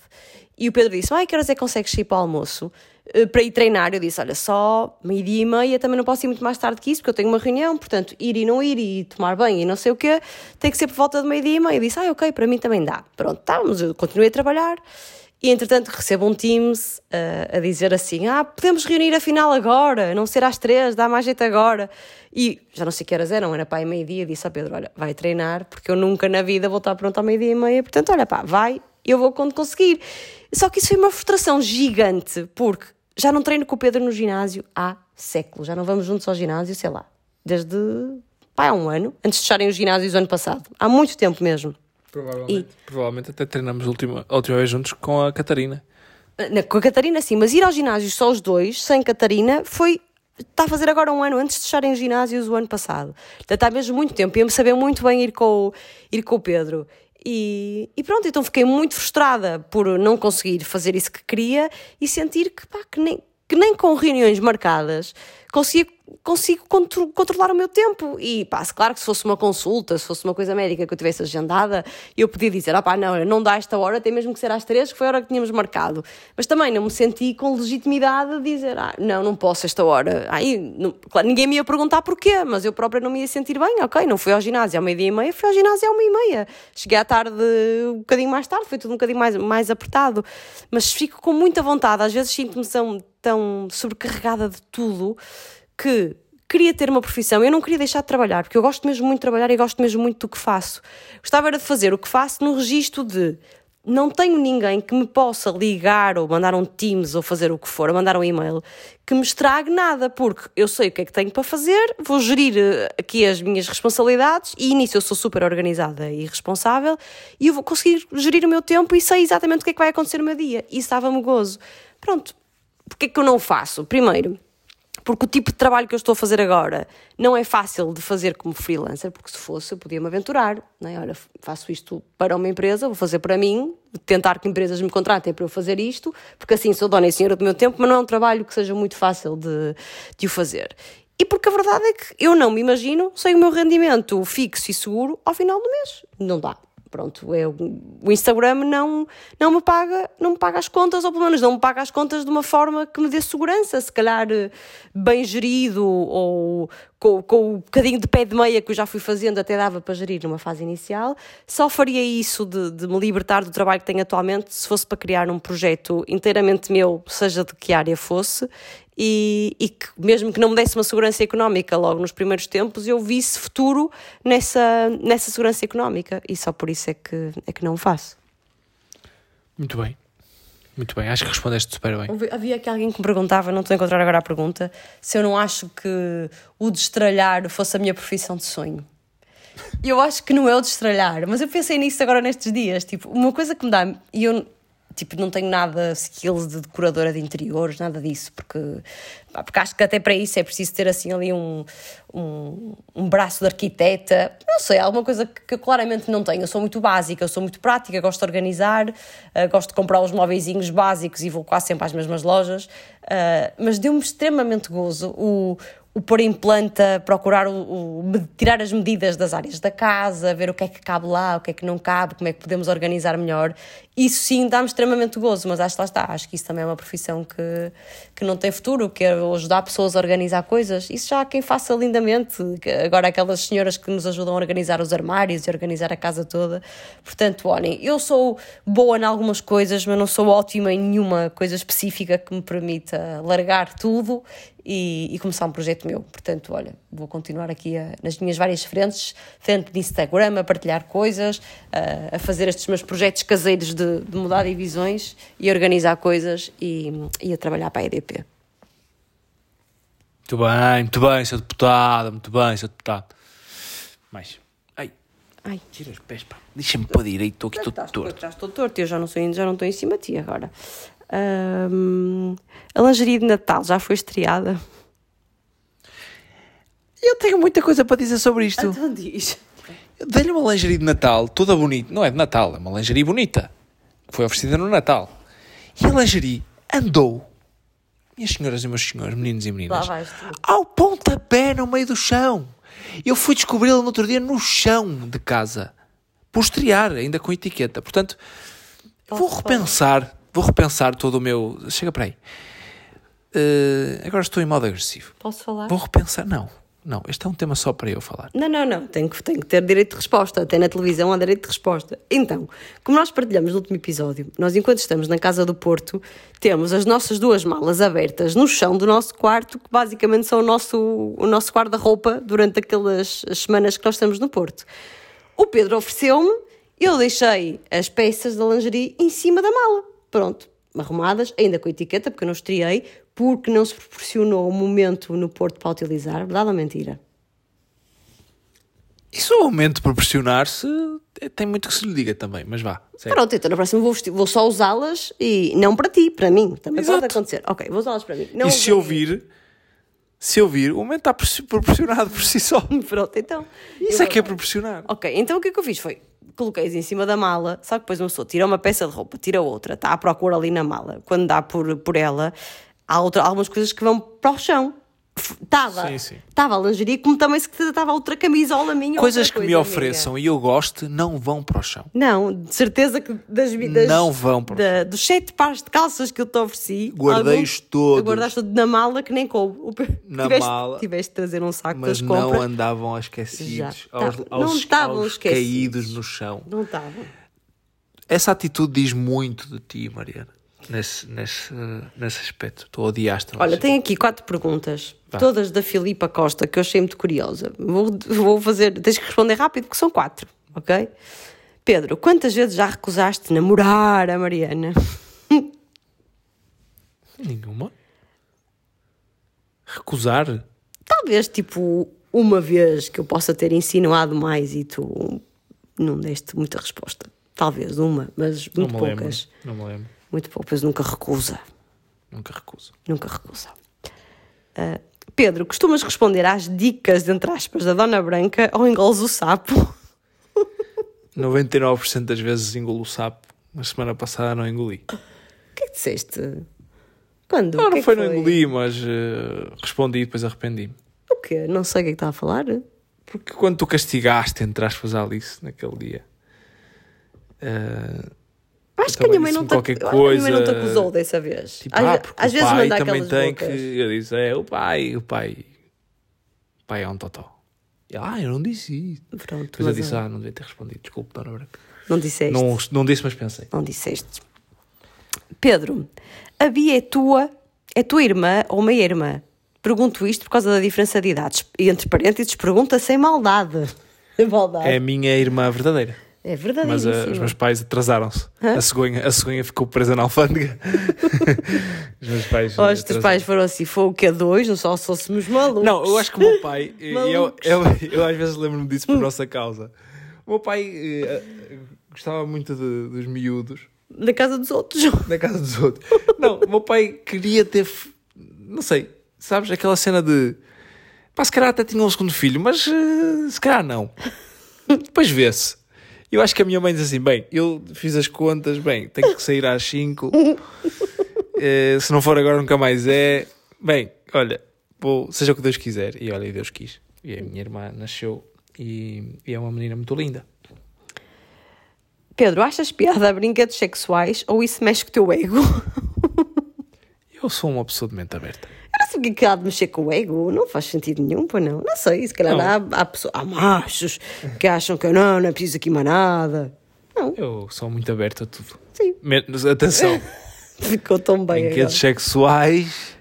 Speaker 2: E o Pedro disse: Ai, que horas é que consegues ir para o almoço? Eh, para ir treinar. Eu disse: Olha, só meio-dia e meia, também não posso ir muito mais tarde que isso, porque eu tenho uma reunião, portanto, ir e não ir e tomar banho e não sei o quê, tem que ser por volta de meio-dia e meia. Eu disse: Ah, ok, para mim também dá. Pronto, estávamos, eu continuei a trabalhar. E entretanto recebo um Teams uh, a dizer assim: Ah, podemos reunir afinal agora, não ser às três, dá mais jeito agora. E já não sei que horas eram, era pá, meio-dia. Disse a Pedro: Olha, vai treinar, porque eu nunca na vida vou estar pronto ao meio-dia e meia. Portanto, olha pá, vai, eu vou quando conseguir. Só que isso foi uma frustração gigante, porque já não treino com o Pedro no ginásio há séculos, já não vamos juntos ao ginásio, sei lá, desde pá, há um ano, antes de fecharem os ginásios ano passado, há muito tempo mesmo.
Speaker 1: Provavelmente, e, provavelmente até treinamos a última, a última vez juntos com a Catarina.
Speaker 2: Na, com a Catarina, sim, mas ir ao ginásio só os dois, sem Catarina, foi. Está a fazer agora um ano antes de fecharem os ginásios o ano passado. Portanto, há mesmo muito tempo. Ia-me saber muito bem ir com, ir com o Pedro. E, e, pronto, então fiquei muito frustrada por não conseguir fazer isso que queria e sentir que, pá, que, nem, que nem com reuniões marcadas conseguia, consigo contro controlar o meu tempo. E pá, se claro que se fosse uma consulta, se fosse uma coisa médica que eu tivesse agendada, eu podia dizer, ah não, não dá esta hora, tem mesmo que ser às três, que foi a hora que tínhamos marcado. Mas também não me senti com legitimidade de dizer, ah, não, não posso esta hora. Aí, não, claro, ninguém me ia perguntar porquê, mas eu própria não me ia sentir bem, ok, não fui ao ginásio ao meio-dia e meia, fui ao ginásio ao meio-dia e meia. Cheguei à tarde um bocadinho mais tarde, foi tudo um bocadinho mais, mais apertado. Mas fico com muita vontade, às vezes sinto-me tão, sobrecarregada de tudo que queria ter uma profissão, eu não queria deixar de trabalhar, porque eu gosto mesmo muito de trabalhar e gosto mesmo muito do que faço. Gostava era de fazer o que faço no registro de não tenho ninguém que me possa ligar ou mandar um Teams ou fazer o que for, ou mandar um e-mail, que me estrague nada, porque eu sei o que é que tenho para fazer, vou gerir eh, aqui as minhas responsabilidades e nisso eu sou super organizada e responsável e eu vou conseguir gerir o meu tempo e sei exatamente o que é que vai acontecer no meu dia. E estava-me gozo. Pronto, porque é que eu não faço? Primeiro, porque o tipo de trabalho que eu estou a fazer agora não é fácil de fazer como freelancer, porque se fosse eu podia-me aventurar, não é? Olha, faço isto para uma empresa, vou fazer para mim, tentar que empresas me contratem para eu fazer isto, porque assim sou dona e senhora do meu tempo, mas não é um trabalho que seja muito fácil de, de o fazer. E porque a verdade é que eu não me imagino sem o meu rendimento fixo e seguro ao final do mês. Não dá pronto, é, o Instagram não, não me paga, não me paga as contas, ou pelo menos não me paga as contas de uma forma que me dê segurança, se calhar eh, bem gerido ou com, com o bocadinho de pé de meia que eu já fui fazendo, até dava para gerir numa fase inicial. Só faria isso de, de me libertar do trabalho que tenho atualmente se fosse para criar um projeto inteiramente meu, seja de que área fosse, e, e, que mesmo que não me desse uma segurança económica logo nos primeiros tempos, eu visse futuro nessa, nessa segurança económica e só por isso é que, é que não o faço.
Speaker 1: Muito bem. Muito bem, acho que respondeste super bem.
Speaker 2: Havia aqui alguém que me perguntava, não estou a encontrar agora a pergunta, se eu não acho que o destralhar fosse a minha profissão de sonho. Eu acho que não é o destralhar, mas eu pensei nisso agora nestes dias. Tipo, uma coisa que me dá. E eu tipo, não tenho nada skills de decoradora de interiores, nada disso, porque, porque acho que até para isso é preciso ter assim ali um, um, um braço de arquiteta, não sei, alguma coisa que, que, eu claramente não tenho. Eu sou muito básica, eu sou muito prática, gosto de organizar, uh, gosto de comprar os móveis básicos e vou quase sempre às mesmas lojas, uh, mas deu-me extremamente gozo o, o pôr em planta, procurar o, o, tirar as medidas das áreas da casa, ver o que é que cabe lá, o que é que não cabe, como é que podemos organizar melhor. Isso sim dá-me extremamente gozo, mas acho que lá está. Acho que isso também é uma profissão que, que não tem futuro, que é ajudar pessoas a organizar coisas. Isso já há quem faça lindamente. Agora, aquelas senhoras que nos ajudam a organizar os armários e organizar a casa toda. Portanto, olhem, eu sou boa em algumas coisas, mas não sou ótima em nenhuma coisa específica que me permita largar tudo e, e, começar um projeto meu. Portanto, olha, vou continuar aqui a, nas minhas várias frentes, frente de Instagram, a partilhar coisas, a, a fazer estes meus projetos caseiros de, de, mudar divisões e organizar coisas e, e a trabalhar para a EDP.
Speaker 1: Muito bem, muito bem, seu deputado, muito bem, seu deputado. Mais. Ai.
Speaker 2: Ai.
Speaker 1: Tira os pés, pá. Deixa-me para a direita, estou aqui todo
Speaker 2: torto. Já estou torto, eu já não, sou, já não estou em cima de ti agora. Um, a lingerie de Natal já foi estreada?
Speaker 1: Eu tenho muita coisa para dizer sobre isto.
Speaker 2: Então diz.
Speaker 1: Dei-lhe uma lingerie de Natal, toda bonita. Não é de Natal, é uma lingerie bonita. Foi oferecida no Natal. E a lingerie andou, minhas senhoras e meus senhores, meninos e meninas, ao pontapé no meio do chão. Eu fui descobri-la no outro dia no chão de casa. Por estrear, ainda com etiqueta. Portanto, Posso vou repensar. Vou repensar todo o meu. Chega para aí. Uh, agora estou em modo agressivo.
Speaker 2: Posso falar?
Speaker 1: Vou repensar. Não, não, este é um tema só para eu falar.
Speaker 2: Não, não, não. Tenho que, tenho que ter direito de resposta. Até na televisão há direito de resposta. Então, como nós partilhamos no último episódio, nós, enquanto estamos na Casa do Porto, temos as nossas duas malas abertas no chão do nosso quarto, que basicamente são o nosso, o nosso guarda-roupa durante aquelas semanas que nós estamos no Porto. O Pedro ofereceu-me, eu deixei as peças da lingerie em cima da mala pronto, arrumadas, ainda com etiqueta, porque eu não estreiei, porque não se proporcionou um momento no Porto para utilizar. Verdade ou mentira?
Speaker 1: Isso o momento de proporcionar-se tem muito que se lhe diga também, mas vá.
Speaker 2: Sério. Pronto, então na próxima vou, vou só usá-las e não para ti, para mim. Também Exato. pode acontecer. Ok, vou usá-las para mim. Não
Speaker 1: e se ouvir, se ouvir, o momento está proporcionado por si só.
Speaker 2: Pronto, então.
Speaker 1: Isso é que é proporcionar.
Speaker 2: Ok, então o que é que eu fiz foi coloquei-os em cima da mala, só que depois uma pessoa tira uma peça de roupa, tira outra, está à procura ali na mala. Quando dá por, por ela, há, outra, algumas coisas que vão para o chão. Estava. Estava a lingerie, como também se estava outra camisola minha.
Speaker 1: Coisas
Speaker 2: outra
Speaker 1: que me
Speaker 2: coisa
Speaker 1: ofereçam e eu gosto não vão para o chão.
Speaker 2: minha. Não, de certeza que das, das
Speaker 1: Não vão para o
Speaker 2: da, dos sete pares de calças que eu te ofereci.
Speaker 1: Guardei-os todos.
Speaker 2: Guardaste tudo na mala que nem coube.
Speaker 1: Na
Speaker 2: tiveste,
Speaker 1: mala.
Speaker 2: Tiveste de trazer um saco
Speaker 1: Mas
Speaker 2: das
Speaker 1: não andavam esquecidos,
Speaker 2: Já.
Speaker 1: aos, aos-
Speaker 2: não estavam
Speaker 1: aos
Speaker 2: esquecidos.
Speaker 1: caídos no chão.
Speaker 2: Não estava.
Speaker 1: Essa atitude diz muito de ti, Mariana, nesse, nesse, nesse aspecto. Tu odiaste.
Speaker 2: Olha, tenho aqui quatro perguntas,
Speaker 1: Vá.
Speaker 2: todas da Filipa Costa, que eu achei muito curiosa. Vou, vou fazer, tens que responder rápido, porque são quatro, ok? Pedro, quantas vezes já recusaste namorar a Mariana?
Speaker 1: Nenhuma. Recusar?
Speaker 2: Talvez, tipo, uma vez que eu possa ter insinuado mais e tu não deste muita resposta. Talvez uma, mas
Speaker 1: Não
Speaker 2: muito
Speaker 1: lembro.
Speaker 2: poucas.
Speaker 1: Não me lembro.
Speaker 2: Muito poucas, nunca recusa.
Speaker 1: Nunca recuso.
Speaker 2: Nunca recusa. Ah, Pedro, costumas responder às dicas, entre aspas, da Dona Branca ou engoles o sapo?
Speaker 1: 99% das vezes engulo o sapo. Na semana passada não engoli.
Speaker 2: O que é que disseste? Quando?
Speaker 1: Não, não
Speaker 2: é que
Speaker 1: foi, não engoli, mas eh, respondi e depois arrependi-me.
Speaker 2: O quê? Não sei o que é que está a falar.
Speaker 1: Porque quando tu castigaste, entre aspas, a Alice naquele dia,
Speaker 2: Acho que a
Speaker 1: também
Speaker 2: minha mãe não
Speaker 1: disse-me
Speaker 2: te,
Speaker 1: qualquer
Speaker 2: eu acho que a minha mãe não te
Speaker 1: coisa,
Speaker 2: acusou dessa vez.
Speaker 1: tipo,
Speaker 2: às,
Speaker 1: ah, porque
Speaker 2: às
Speaker 1: o
Speaker 2: vezes
Speaker 1: pai
Speaker 2: manda
Speaker 1: também tem
Speaker 2: bocas.
Speaker 1: que. Eu disse, é, o pai, o pai. O pai é um totó. E ela, ah, eu não disse isso.
Speaker 2: Pronto,
Speaker 1: Depois eu disse, ah, não devia ter respondido, desculpe, Dona Branca.
Speaker 2: não disseste.
Speaker 1: Não, não disse, mas pensei.
Speaker 2: Não disseste. Pedro, a Bia é tua, é tua irmã ou meia-irmã? Pergunto isto por causa da diferença de idades. E entre parênteses, pergunta sem maldade. Sem maldade.
Speaker 1: É a minha irmã verdadeira.
Speaker 2: É verdade.
Speaker 1: Mas eh, os meus pais atrasaram-se. A cegonha, a cegonha ficou presa na alfândega. os meus pais.
Speaker 2: Os
Speaker 1: eh,
Speaker 2: teus pais foram assim, foi o que é dois, não só se fôssemos malucos.
Speaker 1: Não, eu acho que o meu pai, eu, eu, eu às vezes lembro-me disso por nossa causa. O meu pai eh, gostava muito de- dos miúdos
Speaker 2: Na casa dos outros.
Speaker 1: na casa dos outros. Não, o meu pai queria ter, não sei, sabes, aquela cena de pá, se calhar até tinha um segundo filho, mas eh, se calhar não. Depois vê-se. Eu acho que a minha mãe diz assim: bem, eu fiz as contas, bem, tenho que sair às 5. se não for agora, nunca mais é. Bem, olha, vou, seja o que Deus quiser. E olha, Deus quis. E a minha irmã nasceu e, e é uma menina muito linda.
Speaker 2: Pedro, achas piada a brinquedos sexuais ou isso mexe com o teu ego?
Speaker 1: Eu sou uma pessoa de mente aberta.
Speaker 2: Eu o que há de mexer com o ego, não faz sentido nenhum, pois não. Não sei, se calhar há, há, pessoas, há machos que acham que não, não é preciso aqui mais nada. Não,
Speaker 1: Eu sou muito aberto a tudo.
Speaker 2: sim,
Speaker 1: Menos, atenção,
Speaker 2: ficou tão bem
Speaker 1: brinquedos sexuais.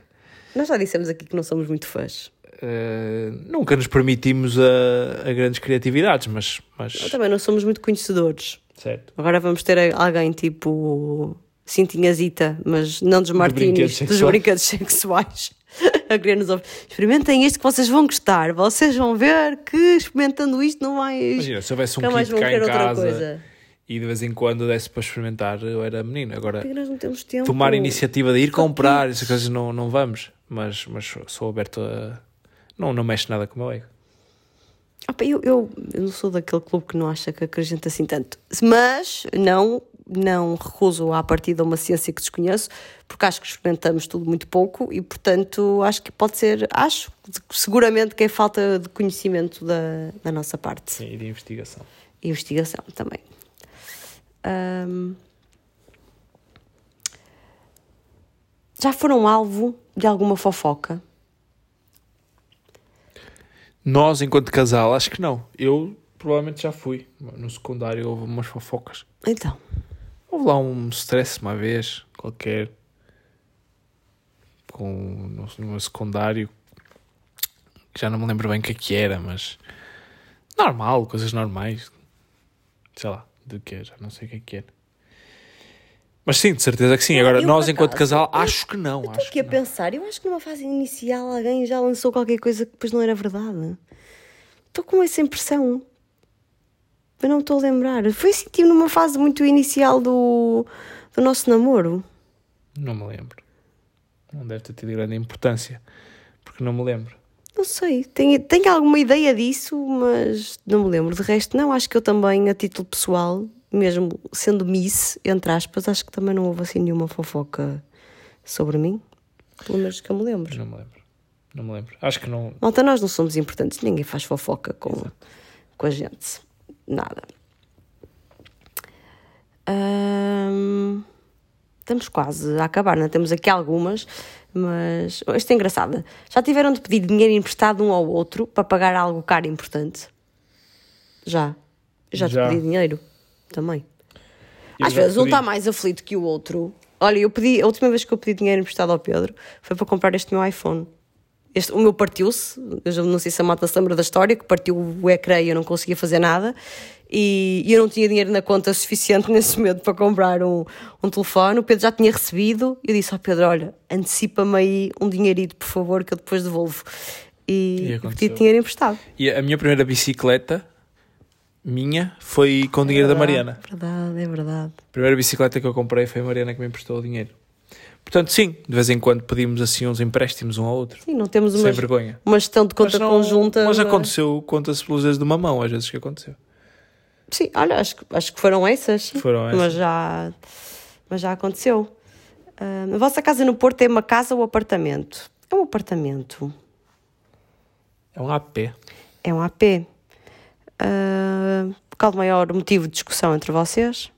Speaker 2: Nós já dissemos aqui que não somos muito fãs.
Speaker 1: eh, nunca nos permitimos a, a grandes criatividades, mas, mas
Speaker 2: Nós também não somos muito conhecedores.
Speaker 1: certo.
Speaker 2: Agora vamos ter alguém tipo Cintinhazita, mas não dos
Speaker 1: brinquedos
Speaker 2: dos brinquedos sexuais. A querer nos oferecer. Experimentem isto que vocês vão gostar. Vocês vão ver que experimentando isto não vais.
Speaker 1: Imagina, se houvesse um kit cá em casa e de vez em quando desse para experimentar, eu era menino. Agora, tomar a iniciativa de ir comprar, essas coisas não, não vamos. Mas, mas sou- aberto a. Não, não mexe nada com o meu ego.
Speaker 2: Eu, eu, eu não sou daquele clube que não acha que acrescenta assim tanto. Mas não, não recuso à partida uma ciência que desconheço, porque acho que experimentamos tudo muito pouco e, portanto, acho que pode ser, acho, seguramente que é falta de conhecimento da, da nossa parte.
Speaker 1: Sim, e de investigação.
Speaker 2: E investigação também. Já foram alvo de alguma fofoca?
Speaker 1: Nós, enquanto casal, acho que não. Eu provavelmente já fui. No secundário houve umas fofocas.
Speaker 2: Então,
Speaker 1: Houve lá um stress uma vez, qualquer, com no, no secundário, que já não me lembro bem o que é que era, mas normal, coisas normais, sei lá, de que já não sei o que é que era. Mas sim, de certeza que sim. Agora,
Speaker 2: eu,
Speaker 1: nós enquanto
Speaker 2: acaso,
Speaker 1: casal,
Speaker 2: eu-
Speaker 1: acho que não.
Speaker 2: Estou
Speaker 1: Acho
Speaker 2: aqui
Speaker 1: que
Speaker 2: a pensar, eu acho que numa fase inicial alguém já lançou qualquer coisa que depois não era verdade. Estou com essa impressão. Eu não estou a lembrar. Foi assim, tipo, numa fase muito inicial do, do nosso namoro.
Speaker 1: Não me lembro. Não deve ter tido grande importância, porque não me lembro.
Speaker 2: Não sei, tenho, tenho alguma ideia disso, mas não me lembro. De resto, não, acho que eu também, a título pessoal, mesmo sendo Miss, entre aspas, acho que também não houve assim nenhuma fofoca sobre mim. Pelo menos que eu me lembro.
Speaker 1: Não me lembro. Não me lembro. Acho que não.
Speaker 2: Malta, nós não somos importantes, ninguém faz fofoca com, com a gente. Nada. Ahm, estamos quase a acabar, não é? Temos aqui algumas, mas esta é engraçada. Já tiveram de pedir dinheiro emprestado um ao outro para pagar algo caro e importante? Já. Já te
Speaker 1: Já.
Speaker 2: pedi dinheiro também.
Speaker 1: Eu
Speaker 2: Às vezes um
Speaker 1: pedi.
Speaker 2: está mais aflito que o outro. Olha, eu pedi, a última vez que eu pedi dinheiro emprestado ao Pedro foi para comprar este meu iPhone. Este, o meu partiu-se, não sei se a malta se lembra da história, que partiu o ecrã e eu não conseguia fazer nada. E, e eu não tinha dinheiro na conta suficiente nesse momento para comprar um, um telefone. O Pedro já tinha recebido. Eu disse ao Pedro: Olha, antecipa-me aí um dinheirito, por favor, que eu depois devolvo.
Speaker 1: E
Speaker 2: E, e pedi dinheiro emprestado.
Speaker 1: E a minha primeira bicicleta, minha, foi com dinheiro da Mariana.
Speaker 2: Verdade, é verdade.
Speaker 1: A primeira bicicleta que eu comprei foi a Mariana que me emprestou o dinheiro. Portanto, sim, de vez em quando pedimos assim uns empréstimos um ao outro.
Speaker 2: Sim, não temos uma,
Speaker 1: Sem vergonha.
Speaker 2: uma gestão de conta
Speaker 1: Mas não-
Speaker 2: conjunta.
Speaker 1: Mas
Speaker 2: mas-
Speaker 1: aconteceu, conta-se pelos dedos de uma mão, às vezes que aconteceu.
Speaker 2: Sim, olha, acho, que- acho que foram essas. sim.
Speaker 1: Foram essas.
Speaker 2: Mas já, mas já aconteceu. Ah, a vossa casa no Porto é uma casa ou apartamento? É um apartamento.
Speaker 1: É um AP.
Speaker 2: É um AP. Ah, qual o maior motivo de discussão entre vocês?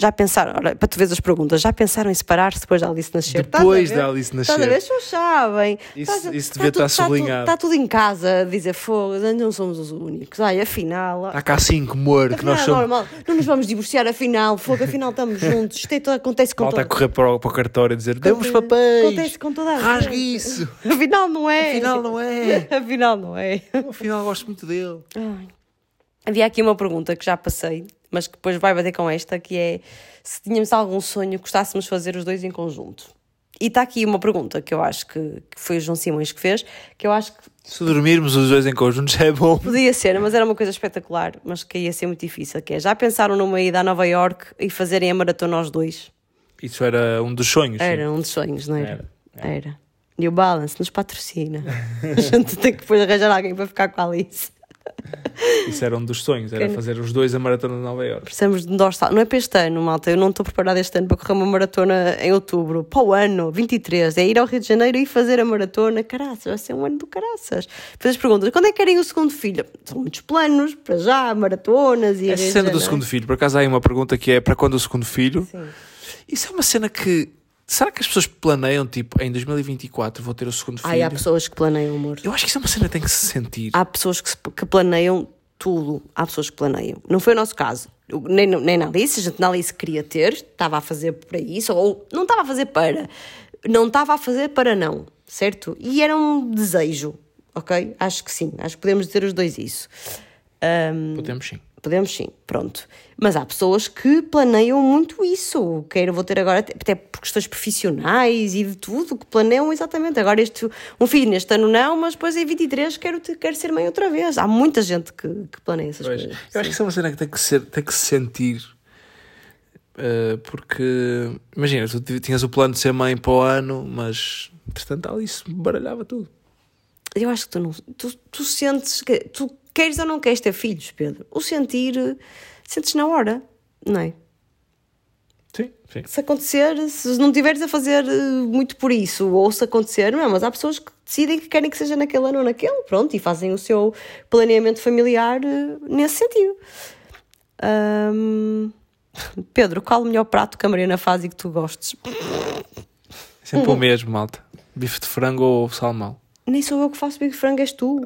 Speaker 2: Já pensaram, olha, para tu veres as perguntas, já pensaram em separar-se depois da Alice nascer? Estás a
Speaker 1: Depois da Alice
Speaker 2: Estás a ver?
Speaker 1: nascer.
Speaker 2: Pessoas sabem.
Speaker 1: Isso-
Speaker 2: Estás a-
Speaker 1: isso devia estar
Speaker 2: está tudo-
Speaker 1: sublinhado.
Speaker 2: Está tudo em casa a dizer fogo, não somos os únicos. Ai, afinal.
Speaker 1: Há cá cinco, amor, que nós
Speaker 2: é
Speaker 1: somos.
Speaker 2: normal. Não nos vamos divorciar, afinal. Fogo, afinal estamos juntos. Isto é tudo- acontece com
Speaker 1: Malta a
Speaker 2: toda
Speaker 1: correr para o, para o cartório e dizer: Demos papéis!
Speaker 2: Acontece com toda a
Speaker 1: Rasgue
Speaker 2: gente.
Speaker 1: isso!
Speaker 2: Afinal não é.
Speaker 1: Afinal, não é!
Speaker 2: Afinal não é.
Speaker 1: Afinal, gosto muito dele.
Speaker 2: Ai. Havia aqui uma pergunta que já passei, mas que depois vai bater com esta, que é se tínhamos algum sonho que gostássemos de fazer os dois em conjunto. E está aqui uma pergunta que eu acho que, que foi o João Simões que fez, que eu acho que
Speaker 1: Se dormirmos os dois em conjunto já é bom.
Speaker 2: podia ser, mas era uma coisa espetacular, mas que ia ser muito difícil, que é, já pensaram numa ida a Nova York e fazerem a maratona aos dois?
Speaker 1: Isso era um dos sonhos. sim.
Speaker 2: Era um dos sonhos, não era?
Speaker 1: Era,
Speaker 2: Era. E o Balance nos patrocina. a gente tem que depois arranjar alguém para ficar com a Alice.
Speaker 1: Isso era um dos sonhos, era fazer os dois a maratona de Nova Iorque.
Speaker 2: Precisamos de dorsal. Não é para este ano, malta. Eu não estou preparada este ano para correr uma maratona em outubro. Para o ano, 23. É ir ao Rio de Janeiro e fazer a maratona. Caraças, vai ser um ano do caraças. Depois as perguntas: quando é que querem o segundo filho? São muitos planos, para já, maratonas e. De
Speaker 1: cena do segundo filho, por acaso há aí uma pergunta que é para quando o segundo filho?
Speaker 2: Sim.
Speaker 1: Isso é uma cena que. Será que as pessoas planeiam, tipo, em 2024 vou ter o segundo filho?
Speaker 2: Ai, há pessoas que planeiam, amor.
Speaker 1: Eu acho que isso é uma cena que tem que se sentir.
Speaker 2: Há pessoas que, se- que planeiam tudo. Há pessoas que planeiam. Não foi o nosso caso. Eu- Nem, nem na Alice, a gente na Alice queria ter, estava a fazer para isso, ou não estava a fazer para. Não estava a fazer para não, certo? E era um desejo, ok? Acho que sim, acho que podemos dizer os dois isso.
Speaker 1: Podemos sim.
Speaker 2: Podemos sim, pronto. Mas há pessoas que planeiam muito isso. Quero, vou ter agora, até por questões profissionais e de tudo, que planeiam exatamente. Agora, este, um filho neste ano não, mas depois em 23 quero, quero ser mãe outra vez. Há muita gente que, que planeia essas
Speaker 1: Pois.
Speaker 2: coisas.
Speaker 1: Eu acho que isso é uma cena que tem que, ser, tem que se sentir. Uh, porque, imagina, tu tinhas o plano de ser mãe para o ano, mas entretanto isso baralhava tudo.
Speaker 2: Eu acho que tu não. Tu, tu sentes que. Tu queres ou não queres ter filhos, Pedro? O sentir. Sentes na hora, não é?
Speaker 1: Sim, sim.
Speaker 2: se acontecer, se não tiveres a fazer eh, muito por isso, ou se acontecer, não é? Mas há pessoas que decidem que querem que seja naquele ano ou naquele, pronto, e fazem o seu planeamento familiar eh, nesse sentido. Pedro, qual o melhor prato que a Mariana faz e que tu gostes?
Speaker 1: Sempre o mesmo, malta. Bife de frango ou salmão.
Speaker 2: Nem sou eu que faço bife de frango, és tu.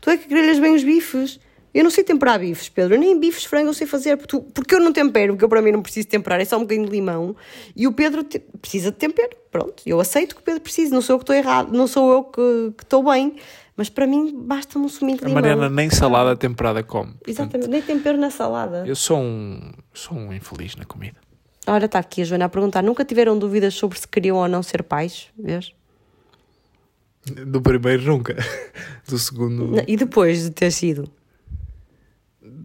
Speaker 2: tu é que grelhas bem os bifes. Eu não sei temperar bifes, Pedro. Nem bifes de frango eu sei fazer. Porque, tu- porque eu não tempero, porque eu para mim não preciso temperar, é só um bocadinho de limão. E o Pedro te- precisa de tempero. Pronto, eu aceito que o Pedro precise. Não sou eu que estou errado, não sou eu que que estou bem. Mas para mim basta-me um suminho de
Speaker 1: A
Speaker 2: limão.
Speaker 1: Mariana nem salada temperada come. Portanto,
Speaker 2: Exatamente, nem tempero na salada.
Speaker 1: Eu sou um, sou um infeliz na comida.
Speaker 2: Ora, está aqui a Joana a perguntar: nunca tiveram dúvidas sobre se queriam ou não ser pais? Vês?
Speaker 1: Do primeiro nunca. Do segundo.
Speaker 2: E depois de ter sido?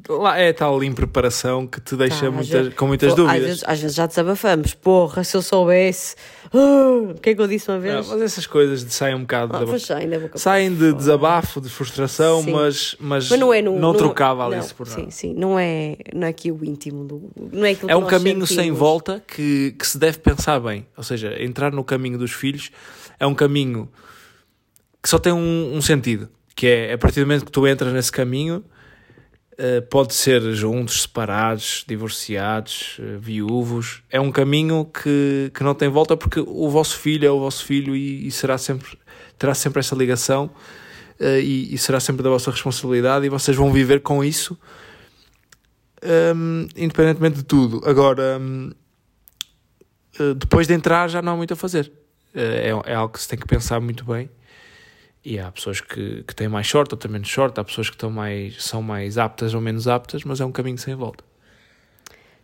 Speaker 1: Lá é tal impreparação que te deixa
Speaker 2: Tá, às
Speaker 1: muitas-
Speaker 2: vezes-
Speaker 1: com muitas
Speaker 2: Pô, Às
Speaker 1: dúvidas.
Speaker 2: vezes, às vezes já desabafamos. Porra, se eu soubesse. "Ah", O que é que eu disse uma
Speaker 1: Não,
Speaker 2: vez?
Speaker 1: mas essas coisas de- saem um bocado
Speaker 2: Ah, pois saem
Speaker 1: saem de desabafo, de frustração,
Speaker 2: Sim.
Speaker 1: mas, mas,
Speaker 2: Mas não é no.
Speaker 1: não trocava
Speaker 2: não,
Speaker 1: Alice por nada.
Speaker 2: Sim, sim. Não é, não é aqui o íntimo. Do, não é
Speaker 1: É um caminho sem
Speaker 2: sentimos.
Speaker 1: volta que, que se deve pensar bem. Ou seja, entrar no caminho dos filhos é um caminho que só tem um, um sentido, que é a partir do momento que tu entras nesse caminho, eh, pode ser juntos, separados, divorciados, eh, viúvos. É um caminho que, que não tem volta porque o vosso filho é o vosso filho e, e será sempre, terá sempre essa ligação eh, e, e será sempre da vossa responsabilidade e vocês vão viver com isso hum, independentemente de tudo. Agora, hum, eh, depois de entrar, já não há muito a fazer. É, é algo que se tem que pensar muito bem. E há pessoas que, que têm mais sorte, outras menos sorte. Há pessoas que estão mais, são mais aptas ou menos aptas, mas é um caminho sem volta.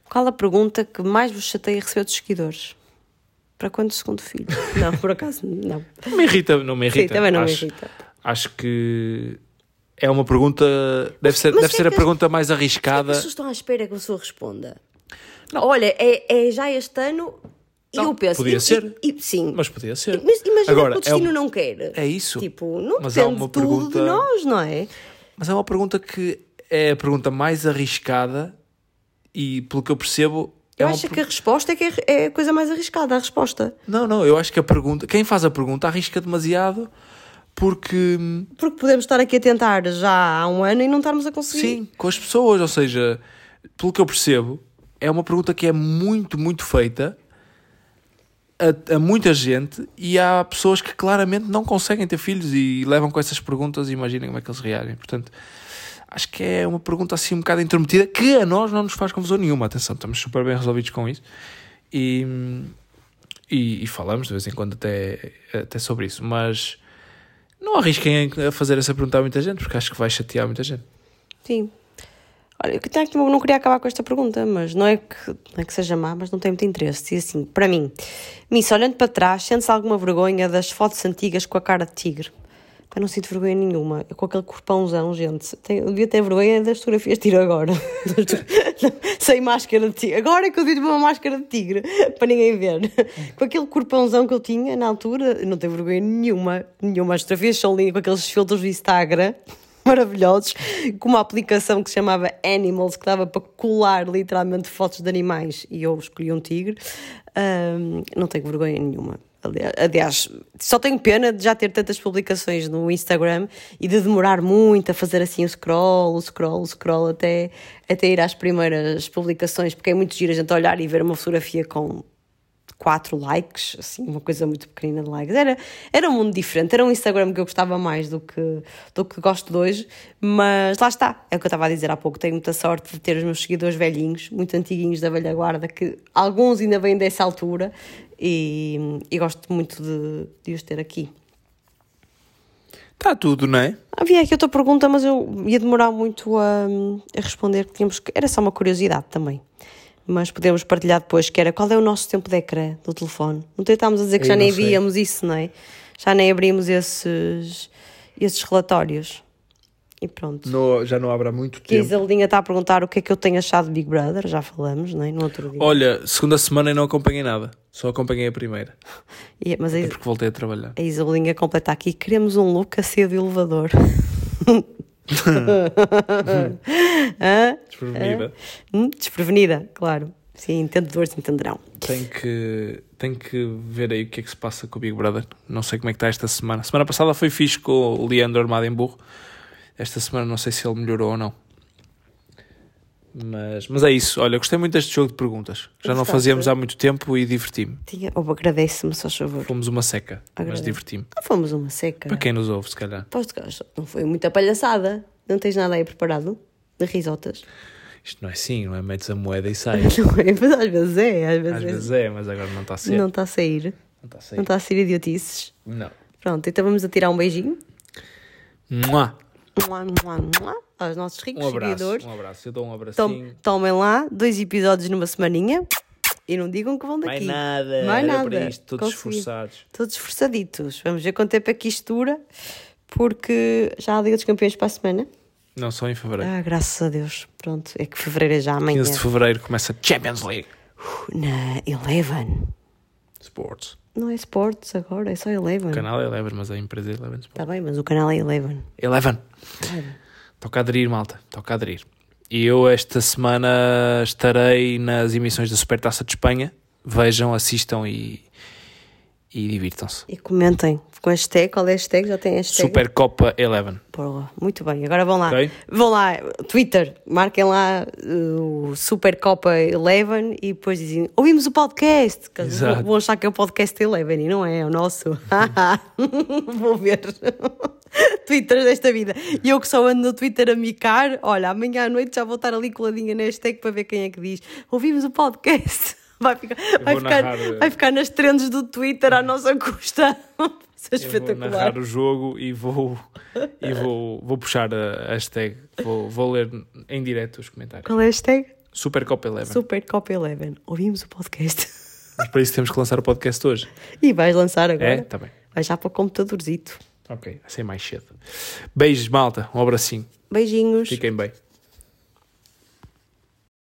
Speaker 2: Qual a pergunta que mais vos chateia receber dos seguidores? Para quando o segundo filho? Não, por acaso, não.
Speaker 1: Não me irrita, não me
Speaker 2: Sim,
Speaker 1: irrita.
Speaker 2: também não
Speaker 1: acho,
Speaker 2: me irrita.
Speaker 1: Acho que é uma pergunta. Deve ser,
Speaker 2: mas
Speaker 1: deve
Speaker 2: é
Speaker 1: ser a pergunta mais
Speaker 2: As
Speaker 1: arriscada.
Speaker 2: pessoas estão à espera que a pessoa responda. Olha, é, é já este ano
Speaker 1: Não,
Speaker 2: eu penso.
Speaker 1: podia
Speaker 2: e-
Speaker 1: ser.
Speaker 2: e- e- sim.
Speaker 1: Mas podia ser.
Speaker 2: Mas imagina
Speaker 1: Agora,
Speaker 2: que o destino
Speaker 1: é um-
Speaker 2: não quer.
Speaker 1: É isso.
Speaker 2: Tipo, não
Speaker 1: Mas há
Speaker 2: depende
Speaker 1: uma
Speaker 2: tudo
Speaker 1: pergunta-
Speaker 2: de nós, não é?
Speaker 1: Mas é uma pergunta que é a pergunta mais arriscada e, pelo que eu percebo, é
Speaker 2: Eu acho
Speaker 1: per-
Speaker 2: que a resposta é que é- é a coisa mais arriscada, a resposta.
Speaker 1: Não, não, eu acho que a pergunta. Quem faz a pergunta arrisca demasiado porque.
Speaker 2: Porque podemos estar aqui a tentar já há um ano e não estarmos a conseguir.
Speaker 1: Sim, com as pessoas, ou seja, pelo que eu percebo, é uma pergunta que é muito, muito feita a, a muita gente e há pessoas que claramente não conseguem ter filhos e levam com essas perguntas e imaginem como é que eles reagem. Portanto, acho que é uma pergunta assim um bocado intrometida que a nós não nos faz confusão nenhuma. Atenção, estamos super bem resolvidos com isso e, e, e falamos de vez em quando até, até sobre isso, mas não arrisquem a fazer essa pergunta a muita gente porque acho que vai chatear muita gente.
Speaker 2: Sim. Olha, eu tenho aqui- não queria acabar com esta pergunta, mas não é que, não é que seja má, mas não tem muito interesse. Diz assim, para mim, Miss, olhando para trás, sentes alguma vergonha das fotos antigas com a cara de tigre? Eu não sinto vergonha nenhuma. Eu com aquele corpãozão, gente. Tenho, eu devia ter vergonha das fotografias tiro agora. Sem máscara de tigre. Agora é que eu devia ter uma máscara de tigre, para ninguém ver. Com aquele corpãozão que eu tinha na altura, não tenho vergonha nenhuma. Nenhuma. As fotografias são lindas com aqueles filtros do Instagram maravilhosos, com uma aplicação que se chamava Animals, que dava para colar literalmente fotos de animais, e eu escolhi um tigre. Ahm, não tenho vergonha nenhuma. Ali- Aliás, só tenho pena de já ter tantas publicações no Instagram e de demorar muito a fazer assim o scroll, o scroll, o scroll até, até ir às primeiras publicações, porque é muito giro a gente olhar e ver uma fotografia com quatro likes, assim, uma coisa muito pequenina de likes. Era, era um mundo diferente, era um Instagram que eu gostava mais do que, do que gosto de hoje, mas lá está, é o que eu estava a dizer há pouco, tenho muita sorte de ter os meus seguidores velhinhos, muito antiguinhos da velha guarda, que alguns ainda vêm dessa altura e, e gosto muito de, de os ter aqui.
Speaker 1: Está tudo, não é?
Speaker 2: Havia aqui outra pergunta, mas eu ia demorar muito a, a responder, que tínhamos que, era só uma curiosidade também. Mas podemos partilhar depois, que era qual é o nosso tempo de ecrã do telefone. Não tentámos a dizer que
Speaker 1: Eu
Speaker 2: já nem
Speaker 1: sei.
Speaker 2: víamos isso, não é? Já nem abrimos esses, esses relatórios. E pronto.
Speaker 1: No- já não abre há muito
Speaker 2: Que a
Speaker 1: tempo.
Speaker 2: Isabelinha está a perguntar o que é que eu tenho achado de Big Brother, já falamos, não é? No outro dia.
Speaker 1: Olha, segunda semana eu não acompanhei nada. Só acompanhei a primeira.
Speaker 2: E- mas a,
Speaker 1: É
Speaker 2: Is-
Speaker 1: porque voltei a trabalhar.
Speaker 2: a Isabelinha completa aqui, queremos um look a ser de elevador.
Speaker 1: Desprevenida.
Speaker 2: Hum, desprevenida, claro. Sim, entendedores entenderão.
Speaker 1: Tenho que, tenho que ver aí o que é que se passa com o Big Brother. Não sei como é que está esta semana. Semana passada foi fixe com o Leandro armado em burro. Esta semana não sei se ele melhorou ou não. Mas, mas é isso. Olha, gostei muito deste jogo de perguntas. Já não fazíamos há muito tempo e diverti-me.
Speaker 2: Tinha, ou agradece-me, só favor.
Speaker 1: Fomos uma seca, mas
Speaker 2: Agradeço.
Speaker 1: diverti-me.
Speaker 2: Não fomos uma seca.
Speaker 1: Para quem nos ouve, se calhar.
Speaker 2: Aposto que não foi muita palhaçada. Não tens nada aí preparado? De risotas?
Speaker 1: Isto não é assim, não é? Metes a moeda e sai.
Speaker 2: Não é, mas às vezes é. Às vezes,
Speaker 1: Às vezes é, mas agora não está a ser.
Speaker 2: não está a sair.
Speaker 1: Não está a sair.
Speaker 2: Não está a ser idiotices.
Speaker 1: Não.
Speaker 2: Pronto, então vamos a tirar um beijinho.
Speaker 1: Mua.
Speaker 2: Aos nossos ricos
Speaker 1: Um abraço.
Speaker 2: seguidores.
Speaker 1: Um abraço. Eu dou um
Speaker 2: Tom-
Speaker 1: abracinho.
Speaker 2: tomem lá dois episódios numa semaninha e não digam que vão
Speaker 1: Mais
Speaker 2: daqui.
Speaker 1: nada.
Speaker 2: Mais nada.
Speaker 1: para isto, todos
Speaker 2: Consegui.
Speaker 1: esforçados.
Speaker 2: Todos esforçaditos. Vamos ver quanto tempo é que isto dura, porque já há Liga dos Campeões para a semana.
Speaker 1: Não, só em fevereiro.
Speaker 2: Ah, graças a Deus. Pronto, é que fevereiro é já amanhã.
Speaker 1: 15 de fevereiro começa a Champions League.
Speaker 2: Na Eleven.
Speaker 1: Sports.
Speaker 2: Não é Sports agora, é só Eleven.
Speaker 1: O canal é Eleven, mas a empresa é Eleven Sports.
Speaker 2: Está bem, mas o canal é Eleven.
Speaker 1: Eleven. Toca a aderir, malta. Toca a aderir. E eu esta semana estarei nas emissões da Supertaça de Espanha. Vejam, assistam e, e divirtam-se.
Speaker 2: E comentem com hashtag, qual é a hashtag? Já tem hashtag?
Speaker 1: Supercopa Eleven.
Speaker 2: Porra, muito bem, agora vão lá.
Speaker 1: Ok.
Speaker 2: Vão lá, Twitter, marquem lá uh, o Supercopa Eleven e depois dizem, ouvimos o podcast.
Speaker 1: Exato.
Speaker 2: Vão achar que é o podcast Eleven e não é, é o nosso. Vou ver. Twitter desta vida. E eu que só ando no Twitter a micar, olha, amanhã à noite já vou estar ali coladinha na hashtag para ver quem é que diz. Ouvimos o podcast. Vai ficar, vai ficar,
Speaker 1: narrar, eh,
Speaker 2: vai ficar nas trends do Twitter à nossa custa. Isso é
Speaker 1: Eu vou
Speaker 2: espetacular.
Speaker 1: narrar o jogo e vou, e vou, vou puxar a hashtag. Vou, vou ler em direto os comentários.
Speaker 2: Qual é a hashtag?
Speaker 1: Supercopa Eleven.
Speaker 2: Supercopa Eleven. Ouvimos o podcast.
Speaker 1: Mas para isso temos que lançar o podcast hoje.
Speaker 2: E vais lançar agora.
Speaker 1: É? Tá bem.
Speaker 2: Vai já para o computadorzito.
Speaker 1: Ok, ser mais cedo. Beijos, malta. Um abracinho.
Speaker 2: Beijinhos.
Speaker 1: Fiquem bem.